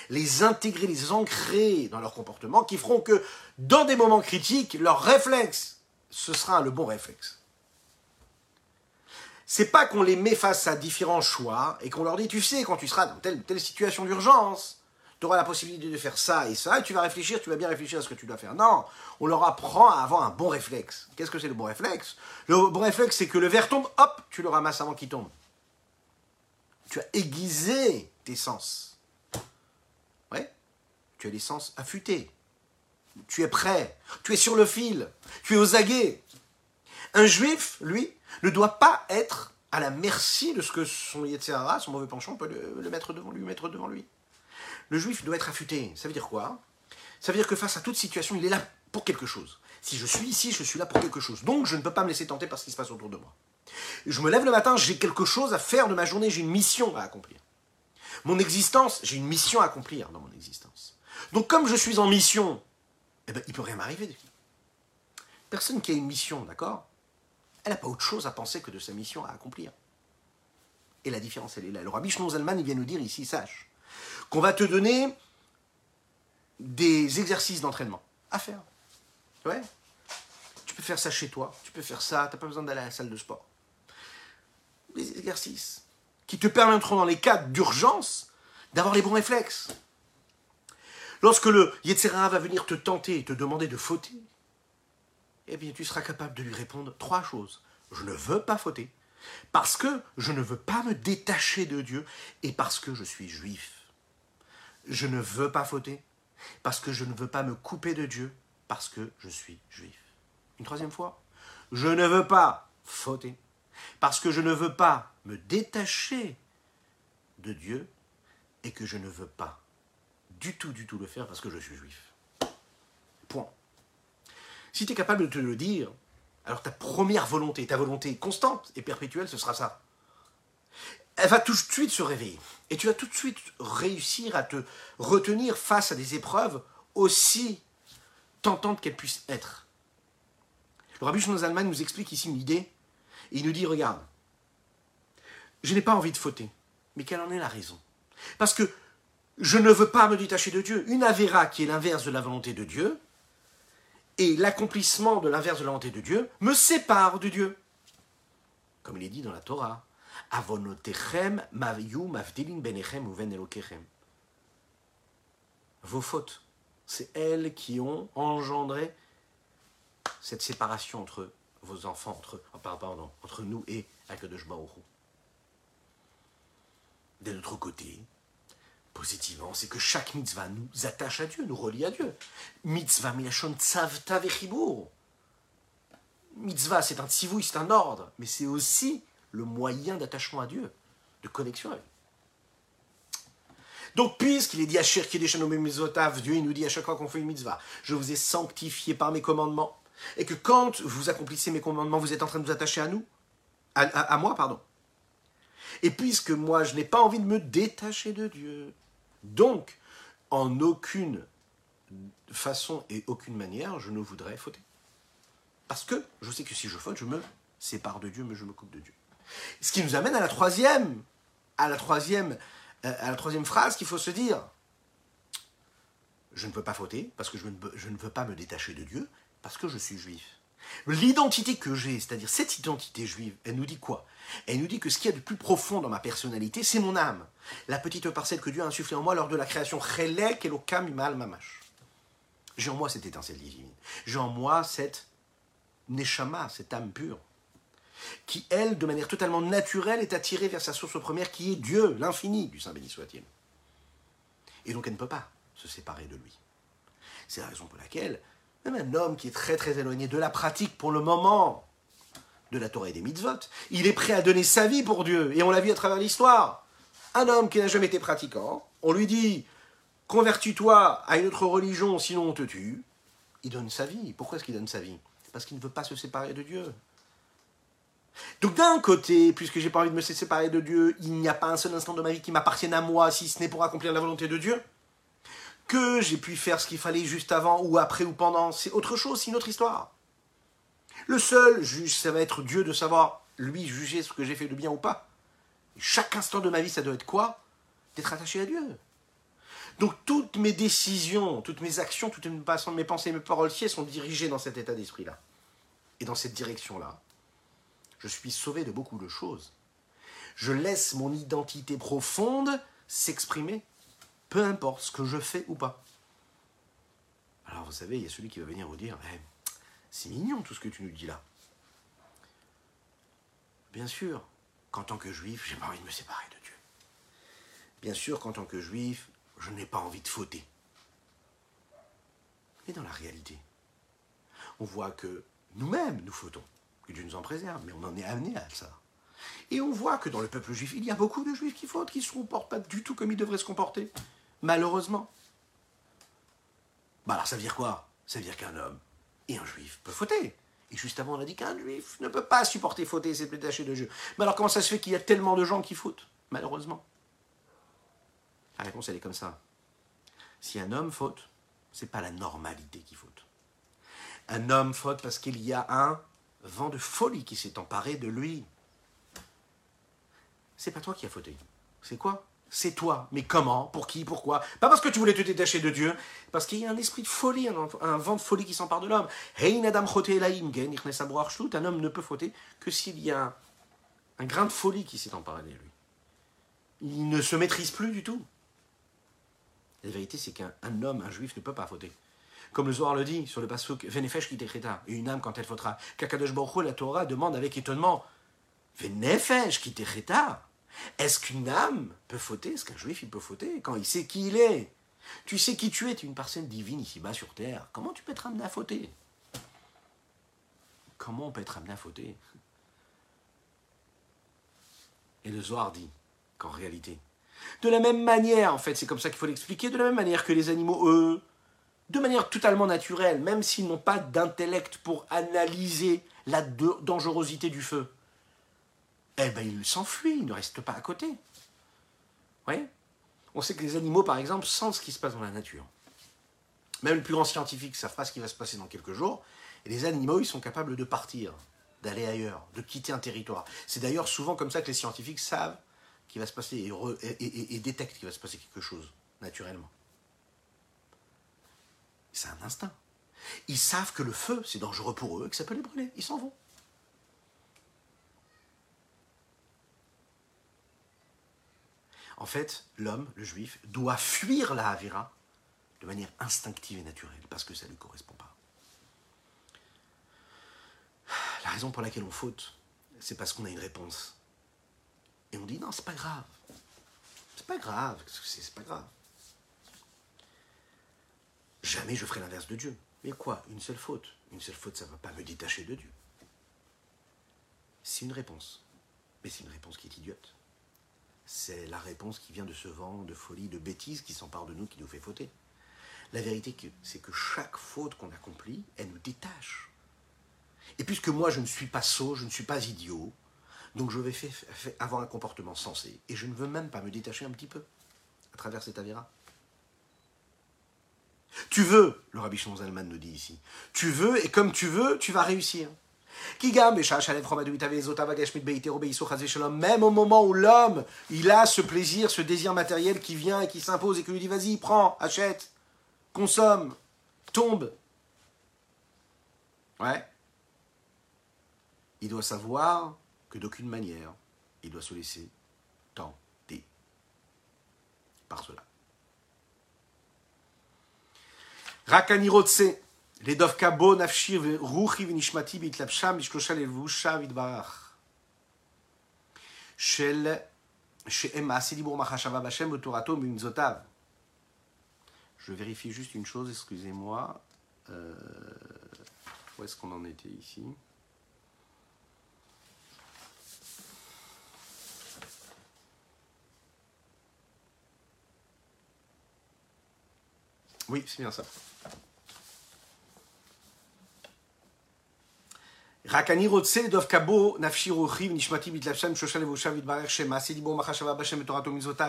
les intégrer, les ancrer dans leur comportement, qui feront que dans des moments critiques, leur réflexe, ce sera le bon réflexe. C'est pas qu'on les met face à différents choix et qu'on leur dit, tu sais, quand tu seras dans telle, telle situation d'urgence, tu auras la possibilité de faire ça et ça, et tu vas réfléchir, tu vas bien réfléchir à ce que tu dois faire. Non, on leur apprend à avoir un bon réflexe. Qu'est-ce que c'est le bon réflexe? Le bon réflexe, c'est que le verre tombe, hop, tu le ramasses avant qu'il tombe. Tu as aiguisé tes sens. Ouais, tu as les sens affûtés. Tu es prêt, tu es sur le fil, tu es aux aguets. Un juif, lui, ne doit pas être à la merci de ce que son Yetzirah, son mauvais penchant, peut le, mettre devant lui, mettre devant lui. Le juif doit être affûté. Ça veut dire quoi? Ça veut dire que face à toute situation, il est là pour quelque chose. Si je suis ici, je suis là pour quelque chose. Donc je ne peux pas me laisser tenter par ce qui se passe autour de moi. Je me lève le matin, j'ai quelque chose à faire de ma journée, j'ai une mission à accomplir. Mon existence, j'ai une mission à accomplir dans mon existence. Donc comme je suis en mission, eh ben, il peut rien m'arriver. Personne qui a une mission, d'accord? Elle n'a pas autre chose à penser que de sa mission à accomplir. Et la différence, elle est là. Le rabbi il vient nous dire ici, sache, qu'on va te donner des exercices d'entraînement à faire. Ouais. Tu peux faire ça chez toi, tu peux faire ça, tu n'as pas besoin d'aller à la salle de sport. Des exercices qui te permettront dans les cas d'urgence d'avoir les bons réflexes. Lorsque le Yetzera va venir te tenter et te demander de fauter, eh bien tu seras capable de lui répondre trois choses. Je ne veux pas fauter, parce que je ne veux pas me détacher de Dieu et parce que je suis juif je ne veux pas fauter, parce que je ne veux pas me couper de Dieu, parce que je suis juif. Une troisième fois, je ne veux pas fauter, parce que je ne veux pas me détacher de Dieu, et que je ne veux pas du tout, du tout le faire parce que je suis juif. Point. Si tu es capable de te le dire, alors ta première volonté, ta volonté constante et perpétuelle, ce sera ça. Elle va tout de suite se réveiller. Et tu vas tout de suite réussir à te retenir face à des épreuves aussi tentantes qu'elles puissent être. Le Rabbi Shlomo nous explique ici une idée. Et il nous dit, regarde, je n'ai pas envie de fauter. Mais quelle en est la raison? Parce que je ne veux pas me détacher de Dieu. Une avéra qui est l'inverse de la volonté de Dieu, et l'accomplissement de l'inverse de la volonté de Dieu me sépare de Dieu. Comme il est dit dans la Torah. Vos fautes, c'est elles qui ont engendré cette séparation entre vos enfants, entre, oh, entre nous et Akadosh Baruch D'un autre côté, positivement, c'est que chaque mitzvah nous attache à Dieu, nous relie à Dieu. Mitzvah milachon tzavta. Mitzvah, c'est un tzivouille, c'est un ordre, mais c'est aussi le moyen d'attachement à Dieu, de connexion lui. Donc, puisqu'il est dit à Mitzvotav, Dieu nous dit à chaque fois qu'on fait une mitzvah, je vous ai sanctifié par mes commandements, et que quand vous accomplissez mes commandements, vous êtes en train de vous attacher à nous, à moi, pardon. Et puisque moi, je n'ai pas envie de me détacher de Dieu, donc, en aucune façon et aucune manière, je ne voudrais fauter. Parce que je sais que si je faute, je me sépare de Dieu, mais je me coupe de Dieu. Ce qui nous amène à la troisième, à la troisième, euh, à la troisième phrase qu'il faut se dire. Je ne veux pas fauter parce que je ne veux pas me détacher de Dieu, parce que je suis juif. L'identité que j'ai, c'est-à-dire cette identité juive, elle nous dit quoi? Elle nous dit que ce qu'il y a de plus profond dans ma personnalité, c'est mon âme. La petite parcelle que Dieu a insufflée en moi lors de la création. J'ai en moi cette étincelle divine. J'ai en moi cette neshama, cette âme pure, qui, elle, de manière totalement naturelle, est attirée vers sa source première, qui est Dieu, l'infini, du Saint béni soit-il. Et donc elle ne peut pas se séparer de lui. C'est la raison pour laquelle même un homme qui est très très éloigné de la pratique pour le moment de la Torah et des mitzvot, il est prêt à donner sa vie pour Dieu. Et on l'a vu à travers l'histoire. Un homme qui n'a jamais été pratiquant, on lui dit convertis-toi à une autre religion, sinon on te tue. Il donne sa vie. Pourquoi est-ce qu'il donne sa vie? Parce qu'il ne veut pas se séparer de Dieu. Donc d'un côté, puisque j'ai pas envie de me séparer de Dieu, il n'y a pas un seul instant de ma vie qui m'appartienne à moi, si ce n'est pour accomplir la volonté de Dieu que j'ai pu faire ce qu'il fallait juste avant ou après ou pendant, c'est autre chose, c'est une autre histoire. Le seul juge, ça va être Dieu de savoir, lui, juger ce que j'ai fait de bien ou pas. chaque instant de ma vie, ça doit être quoi? D'être attaché à Dieu. Donc toutes mes décisions, toutes mes actions, toutes mes pensées, mes paroles sont dirigées dans cet état d'esprit-là. Et dans cette direction-là. Je suis sauvé de beaucoup de choses. Je laisse mon identité profonde s'exprimer peu importe ce que je fais ou pas. Alors vous savez, il y a celui qui va venir vous dire, eh, c'est mignon tout ce que tu nous dis là. Bien sûr qu'en tant que juif, j'ai pas envie de me séparer de Dieu. Bien sûr qu'en tant que juif, je n'ai pas envie de fauter. Mais dans la réalité, on voit que nous-mêmes, nous fautons. Que Dieu nous en préserve, mais on en est amené à ça. Et on voit que dans le peuple juif, il y a beaucoup de juifs qui fautent, qui ne se comportent pas du tout comme ils devraient se comporter. Malheureusement. Bah alors ça veut dire quoi? Ça veut dire qu'un homme et un juif peut fauter. Et juste avant, on a dit qu'un juif ne peut pas supporter fauter c'est détacher de Dieu. Mais alors comment ça se fait qu'il y a tellement de gens qui fautent? Malheureusement. La réponse, elle est comme ça. Si un homme faute, c'est pas la normalité qui faute. Un homme faute parce qu'il y a un vent de folie qui s'est emparé de lui. C'est pas toi qui as fauté. C'est quoi? C'est toi. Mais comment? Pour qui? Pourquoi? Pas parce que tu voulais te détacher de Dieu, parce qu'il y a un esprit de folie, un, vent de folie qui s'empare de l'homme. Un homme ne peut fauter que s'il y a un, grain de folie qui s'est emparé de lui. Il ne se maîtrise plus du tout. La vérité, c'est qu'un homme, un juif, ne peut pas fauter. Comme le Zohar le dit sur le pasuk Venefesh qui et une âme quand elle fautera. Kakadosh Baruch la Torah demande avec étonnement Venefesh qui t'écrita est-ce qu'une âme peut fauter? Est-ce qu'un juif il peut fauter quand il sait qui il est? Tu sais qui tu es, tu es une personne divine ici-bas sur terre. Comment tu peux être amené à fauter? Comment on peut être amené à fauter? Et le Zohar dit qu'en réalité, De la même manière, en fait, c'est comme ça qu'il faut l'expliquer, de la même manière que les animaux, eux, de manière totalement naturelle, même s'ils n'ont pas d'intellect pour analyser la dangerosité du feu, eh ben ils s'enfuient, ils ne restent pas à côté. Vous voyez? On sait que les animaux, par exemple, sentent ce qui se passe dans la nature. Même le plus grand scientifique ne savent pas ce qui va se passer dans quelques jours. Et les animaux, ils sont capables de partir, d'aller ailleurs, de quitter un territoire. C'est d'ailleurs souvent comme ça que les scientifiques savent qu'il va se passer et, et détectent qu'il va se passer quelque chose, naturellement. C'est un instinct. Ils savent que le feu, c'est dangereux pour eux et que ça peut les brûler. Ils s'en vont. En fait, l'homme, le juif, doit fuir la Havira de manière instinctive et naturelle, parce que ça ne lui correspond pas. La raison pour laquelle on faute, c'est parce qu'on a une réponse. Et on dit non, c'est pas grave. C'est pas grave, c'est pas grave. Jamais je ferai l'inverse de Dieu. Mais quoi Une seule faute? Une seule faute, ça ne va pas me détacher de Dieu. C'est une réponse. Mais c'est une réponse qui est idiote. C'est la réponse qui vient de ce vent de folie, de bêtises qui s'empare de nous, qui nous fait fauter. La vérité, c'est que chaque faute qu'on accomplit, elle nous détache. Et puisque moi, je ne suis pas sot, je ne suis pas idiot, donc je vais avoir un comportement sensé. Et je ne veux même pas me détacher un petit peu à travers cet avira. Tu veux, le rabbi Zalman nous dit ici, tu veux et comme tu veux, tu vas réussir. Même au moment où l'homme, il a ce plaisir, ce désir matériel qui vient et qui s'impose et qui lui dit vas-y, prends, achète, consomme, tombe. Ouais. Il doit savoir que d'aucune manière, il doit se laisser tenter par cela. Rakani Je vérifie juste une chose, excusez-moi. Euh, où est-ce qu'on en était ici? Oui, c'est bien ça.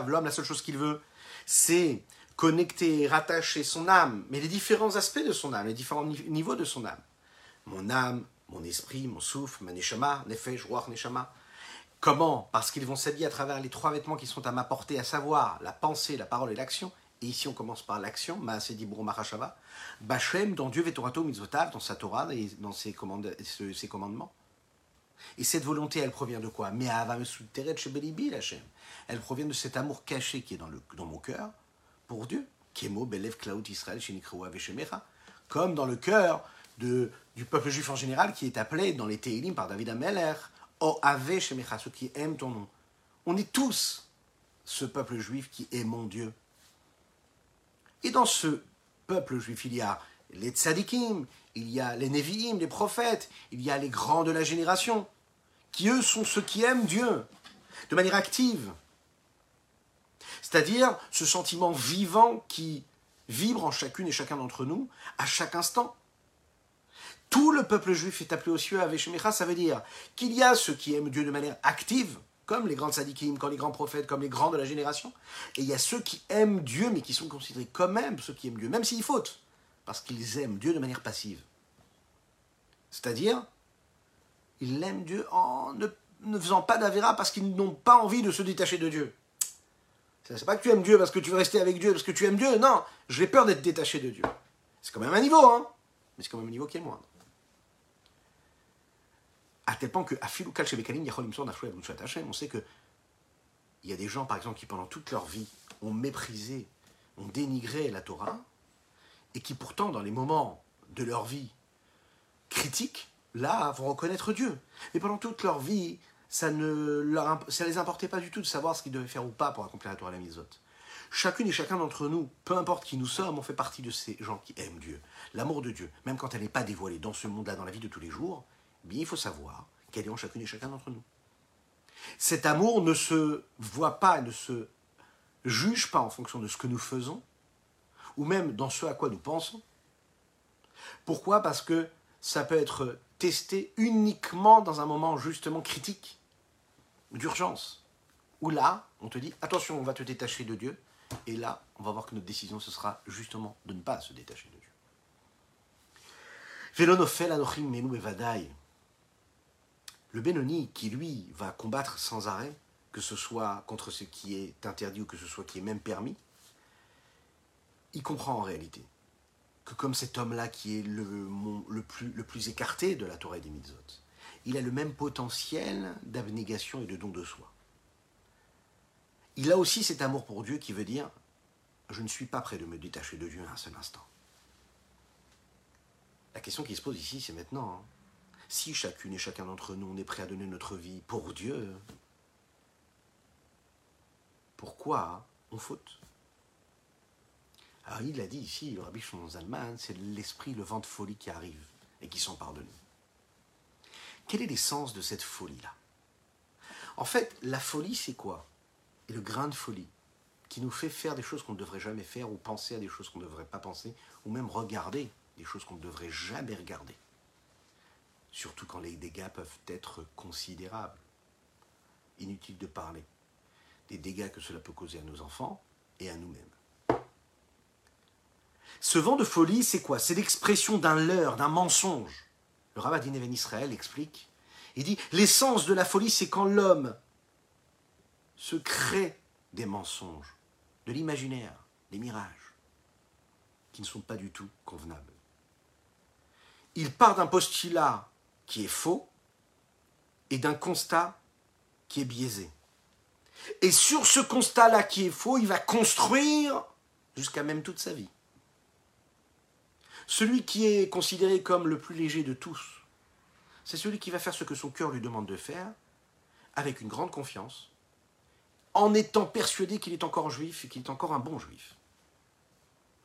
L'homme, la seule chose qu'il veut, c'est connecter, rattacher son âme, mais les différents aspects de son âme, les différents niveaux de son âme. Mon âme, mon esprit, mon souffle, ma neshama, nefesh, ruach, neshama. Comment? Parce qu'ils vont s'habiller à travers les trois vêtements qui sont à ma portée, à savoir la pensée, la parole et l'action. Et ici, on commence par l'action, Maasedi Mahashava. Bachem, dans Dieu Vetorato Mitzvotav, dans sa Torah et dans ses, ses commandements. Et cette volonté, elle provient de quoi? Mais Elle provient de cet amour caché qui est dans, le, dans mon cœur pour Dieu. Comme dans le cœur de, du peuple juif en général qui est appelé dans les Teilim par David Ameller, O Ave Shemecha, ceux qui aiment ton nom. On est tous ce peuple juif qui aime Dieu. Et dans ce peuple juif, il y a les tzadikim, il y a les neviim, les prophètes, il y a les grands de la génération, qui eux sont ceux qui aiment Dieu, de manière active. C'est-à-dire ce sentiment vivant qui vibre en chacune et chacun d'entre nous, à chaque instant. Tout le peuple juif est appelé aux cieux à Veshemecha, ça veut dire qu'il y a ceux qui aiment Dieu de manière active, comme les grands sadikim, comme les grands prophètes, comme les grands de la génération. Et il y a ceux qui aiment Dieu, mais qui sont considérés quand même ceux qui aiment Dieu, même s'ils fautent, parce qu'ils aiment Dieu de manière passive. C'est-à-dire, ils aiment Dieu en ne, faisant pas d'avéra parce qu'ils n'ont pas envie de se détacher de Dieu. C'est pas que tu aimes Dieu parce que tu veux rester avec Dieu, parce que tu aimes Dieu. Non, j'ai peur d'être détaché de Dieu. C'est quand même un niveau, hein. Mais c'est quand même un niveau qui est moindre à tel point que on sait que il y a des gens, par exemple, qui pendant toute leur vie ont méprisé, ont dénigré la Torah, et qui pourtant, dans les moments de leur vie critiques, là, vont reconnaître Dieu. Mais pendant toute leur vie, ça ne ça les importait pas du tout de savoir ce qu'ils devaient faire ou pas pour accomplir la Torah et la Mitzvot. Chacune et chacun d'entre nous, peu importe qui nous sommes, on fait partie de ces gens qui aiment Dieu. L'amour de Dieu, même quand elle n'est pas dévoilée dans ce monde-là, dans la vie de tous les jours, bien, il faut savoir qu'elle est en chacune et chacun d'entre nous. Cet amour ne se voit pas, ne se juge pas en fonction de ce que nous faisons, ou même dans ce à quoi nous pensons. Pourquoi? Parce que ça peut être testé uniquement dans un moment justement critique, d'urgence, où là, on te dit, attention, on va te détacher de Dieu, et là, on va voir que notre décision, ce sera justement de ne pas se détacher de Dieu. Le Benoni, qui lui va combattre sans arrêt, que ce soit contre ce qui est interdit ou que ce soit qui est même permis, il comprend en réalité que comme cet homme-là qui est le, plus écarté de la Torah et des mitzvot, il a le même potentiel d'abnégation et de don de soi. Il a aussi cet amour pour Dieu qui veut dire je ne suis pas prêt de me détacher de Dieu un seul instant. La question qui se pose ici, c'est maintenant. Hein. Si chacune et chacun d'entre nous, on est prêt à donner notre vie pour Dieu, pourquoi on faute? Alors il l'a dit ici, le rabbi Shimon Zalman, c'est l'esprit, le vent de folie qui arrive et qui s'empare de nous. Quel est l'essence de cette folie-là? En fait, la folie, c'est quoi? Le grain de folie qui nous fait faire des choses qu'on ne devrait jamais faire, ou penser à des choses qu'on ne devrait pas penser, ou même regarder des choses qu'on ne devrait jamais regarder. Surtout quand les dégâts peuvent être considérables. Inutile de parler des dégâts que cela peut causer à nos enfants et à nous-mêmes. Ce vent de folie, c'est quoi? C'est l'expression d'un leurre, d'un mensonge. Le rabbin d'Ineven Israël explique. Il dit l'essence de la folie, c'est quand l'homme se crée des mensonges de l'imaginaire, des mirages, qui ne sont pas du tout convenables. Il part d'un postulat qui est faux et d'un constat qui est biaisé. Et sur ce constat-là qui est faux, il va construire jusqu'à même toute sa vie. Celui qui est considéré comme le plus léger de tous, c'est celui qui va faire ce que son cœur lui demande de faire, avec une grande confiance, en étant persuadé qu'il est encore juif et qu'il est encore un bon juif.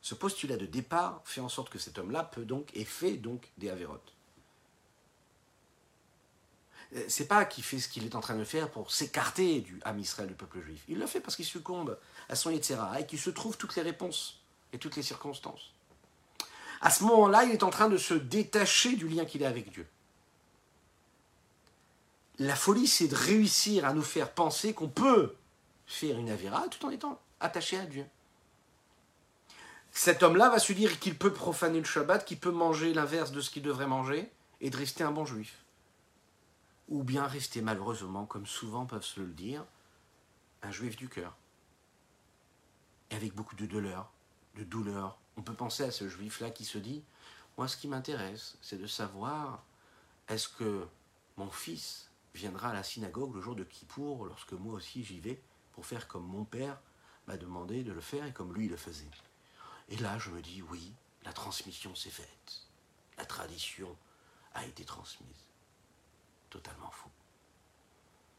Ce postulat de départ fait en sorte que cet homme-là peut donc et fait donc des avérotes. Euh, c'est pas qu'il fait ce qu'il est en train de faire pour s'écarter du Ham Israël, du peuple juif. Il le fait parce qu'il succombe à son Yetzera et qu'il se trouve toutes les réponses et toutes les circonstances. À ce moment-là, il est en train de se détacher du lien qu'il a avec Dieu. La folie, c'est de réussir à nous faire penser qu'on peut faire une avéra tout en étant attaché à Dieu. Cet homme-là va se dire qu'il peut profaner le Shabbat, qu'il peut manger l'inverse de ce qu'il devrait manger et de rester un bon juif. Ou bien rester malheureusement, comme souvent peuvent se le dire, un juif du cœur. Et avec beaucoup de douleur, de douleur. On peut penser à ce juif-là qui se dit, moi ce qui m'intéresse, c'est de savoir, est-ce que mon fils viendra à la synagogue le jour de Kippour, lorsque moi aussi j'y vais pour faire comme mon père m'a demandé de le faire et comme lui le faisait? Et là, je me dis, oui, la transmission s'est faite. La tradition a été transmise. Totalement faux.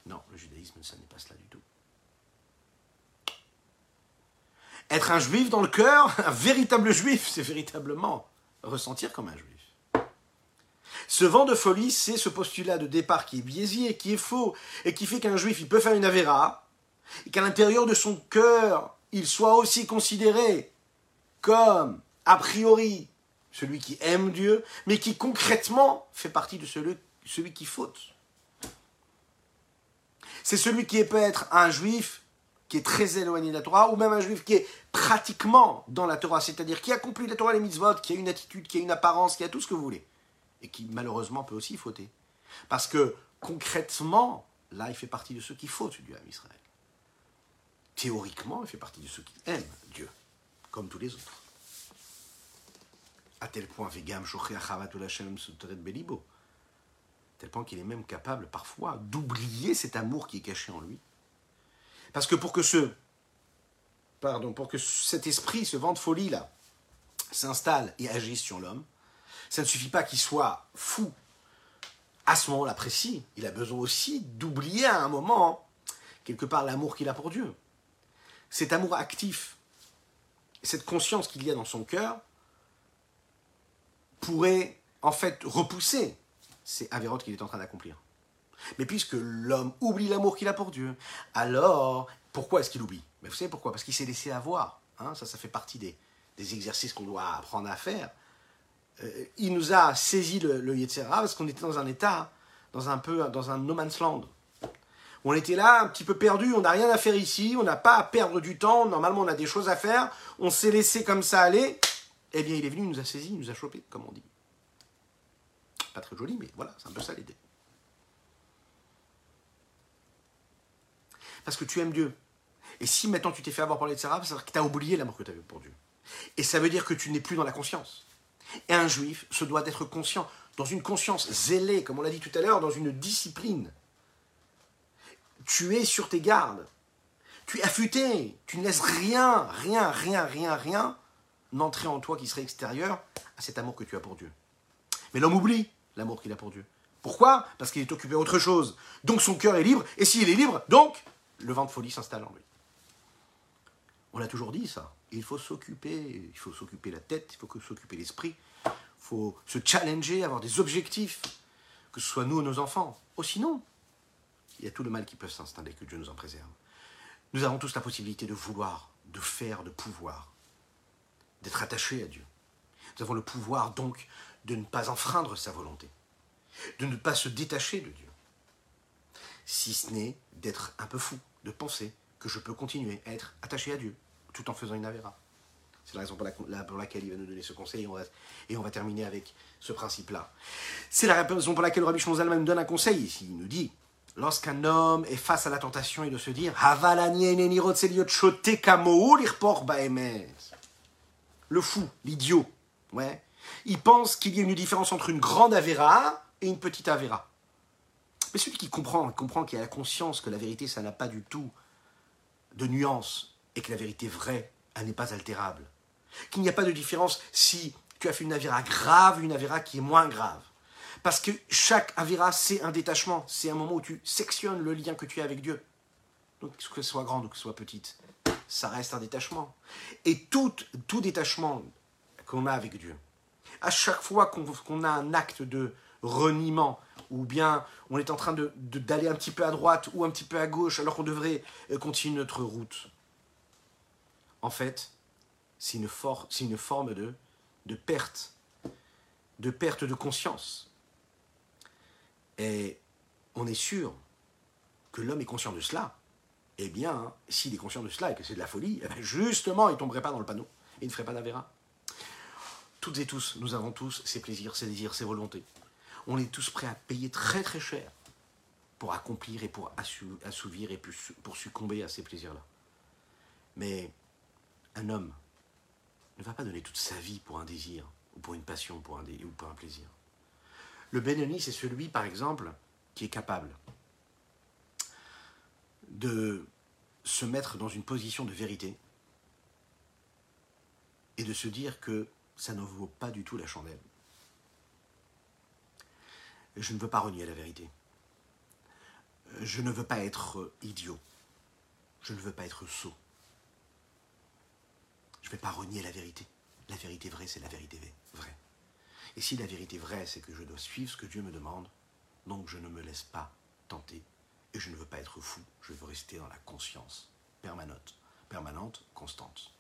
Non, le judaïsme, ça n'est pas cela du tout. Être un juif dans le cœur, un véritable juif, c'est véritablement ressentir comme un juif. Ce vent de folie, c'est ce postulat de départ qui est biaisé, qui est faux, et qui fait qu'un juif, il peut faire une avéra, et qu'à l'intérieur de son cœur, il soit aussi considéré comme, a priori, celui qui aime Dieu, mais qui concrètement fait partie de celui, celui qui faute. C'est celui qui peut être un juif qui est très éloigné de la Torah, ou même un juif qui est pratiquement dans la Torah, c'est-à-dire qui accomplit la Torah les mitzvot, qui a une attitude, qui a une apparence, qui a tout ce que vous voulez, et qui malheureusement peut aussi fauter. Parce que concrètement, là, il fait partie de ceux qui fautent du à Israël théoriquement, il fait partie de ceux qui aiment Dieu, comme tous les autres. À tel point, Vegam Belibo, tel point qu'il est même capable parfois d'oublier cet amour qui est caché en lui. Parce que pour que ce, pardon, pour que cet esprit, ce vent de folie là, s'installe et agisse sur l'homme, ça ne suffit pas qu'il soit fou à ce moment-là précis. Il a besoin aussi d'oublier à un moment quelque part l'amour qu'il a pour Dieu cet amour actif, cette conscience qu'il y a dans son cœur, pourrait en fait repousser ces avérotes qu'il est en train d'accomplir. Mais puisque l'homme oublie l'amour qu'il a pour Dieu, alors Pourquoi est-ce qu'il oublie? Mais vous savez pourquoi? Parce qu'il s'est laissé avoir. Hein, ça, ça fait partie des, exercices qu'on doit apprendre à faire. Euh, il nous a saisi le, le parce qu'on était dans un état, dans un peu, dans un no man's land. On était là, un petit peu perdu, on n'a rien à faire ici, on n'a pas à perdre du temps, normalement on a des choses à faire, on s'est laissé comme ça aller. Eh bien, il est venu, il nous a saisi, il nous a chopé, comme on dit. Très joli, mais voilà, c'est un peu ça l'idée. Parce que tu aimes Dieu. Et si maintenant tu t'es fait avoir par les Tzara, ça veut dire que tu as oublié l'amour que tu avais pour Dieu. Et ça veut dire que tu n'es plus dans la conscience. Et un juif se doit d'être conscient, dans une conscience zélée, comme on l'a dit tout à l'heure, dans une discipline. Tu es sur tes gardes. Tu es affûté. Tu ne laisses rien, rien, rien, rien, rien n'entrer en toi qui serait extérieur à cet amour que tu as pour Dieu. Mais l'homme oublie l'amour qu'il a pour Dieu. Pourquoi? Parce qu'il est occupé à autre chose. Donc son cœur est libre. Et s'il est libre, donc le vent de folie s'installe en lui. On l'a toujours dit ça. Il faut s'occuper, il faut s'occuper la tête, il faut s'occuper l'esprit, il faut se challenger, avoir des objectifs, que ce soit nous ou nos enfants. Oh sinon, il y a tout le mal qui peut s'installer, que Dieu nous en préserve. Nous avons tous la possibilité de vouloir, de faire, de pouvoir, d'être attachés à Dieu. Nous avons le pouvoir donc de ne pas enfreindre sa volonté, de ne pas se détacher de Dieu, si ce n'est d'être un peu fou, de penser que je peux continuer à être attaché à Dieu tout en faisant une avéra. C'est la raison pour, laquelle il va nous donner ce conseil et on va, terminer avec ce principe-là. C'est la raison pour laquelle Rabbi Shlomo nous donne un conseil ici. Il nous dit lorsqu'un homme est face à la tentation, il doit se dire Le fou, l'idiot, ouais, il pense qu'il y a une différence entre une grande avéra et une petite avéra. Mais celui qui comprend, comprend qu'il a la conscience que la vérité, ça n'a pas du tout de nuance et que la vérité vraie, elle n'est pas altérable. Qu'il n'y a pas de différence si tu as fait une avéra grave ou une avéra qui est moins grave. Parce que chaque avéra, c'est un détachement. C'est un moment où tu sectionnes le lien que tu as avec Dieu. Donc, que ce soit grande ou que ce soit petite, ça reste un détachement. Et tout, tout détachement qu'on a avec Dieu, à chaque fois qu'on a un acte de reniement, ou bien on est en train d'aller un petit peu à droite ou un petit peu à gauche alors qu'on devrait euh, continuer notre route. En fait, c'est une, for une, forme de, perte, de perte de conscience. Et on est sûr que l'homme est conscient de cela. Eh bien, s'il est conscient de cela et que c'est de la folie, justement, il ne tomberait pas dans le panneau et ne ferait pas d'avéra. Toutes et tous, nous avons tous ces plaisirs, ces désirs, ces volontés on est tous prêts à payer très très cher pour accomplir et pour assouvir et pour succomber à ces plaisirs-là. Mais un homme ne va pas donner toute sa vie pour un désir, ou pour une passion, ou pour un plaisir. Le Benoni, c'est celui, par exemple, qui est capable de se mettre dans une position de vérité et de se dire que ça ne vaut pas du tout la chandelle je ne veux pas renier la vérité. Je ne veux pas être idiot. Je ne veux pas être sot. Je ne vais pas renier la vérité. La vérité vraie, c'est la vérité vraie. Et si la vérité vraie, c'est que je dois suivre ce que Dieu me demande, donc je ne me laisse pas tenter. Et je ne veux pas être fou. Je veux rester dans la conscience permanente, permanente, constante.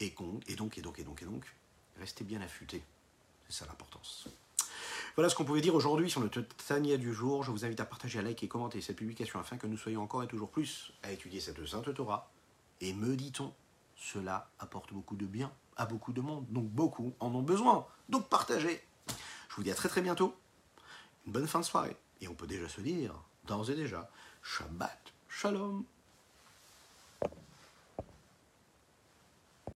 Et donc, et donc, et donc, et donc, restez bien affûté. C'est ça l'importance. Voilà ce qu'on pouvait dire aujourd'hui sur le Tania du jour. Je vous invite à partager, à liker et commenter cette publication afin que nous soyons encore et toujours plus à étudier cette sainte Torah. Et me dit-on, cela apporte beaucoup de bien à beaucoup de monde. Donc beaucoup en ont besoin. Donc partagez. Je vous dis à très très bientôt. Une bonne fin de soirée. Et on peut déjà se dire, d'ores et déjà, Shabbat Shalom.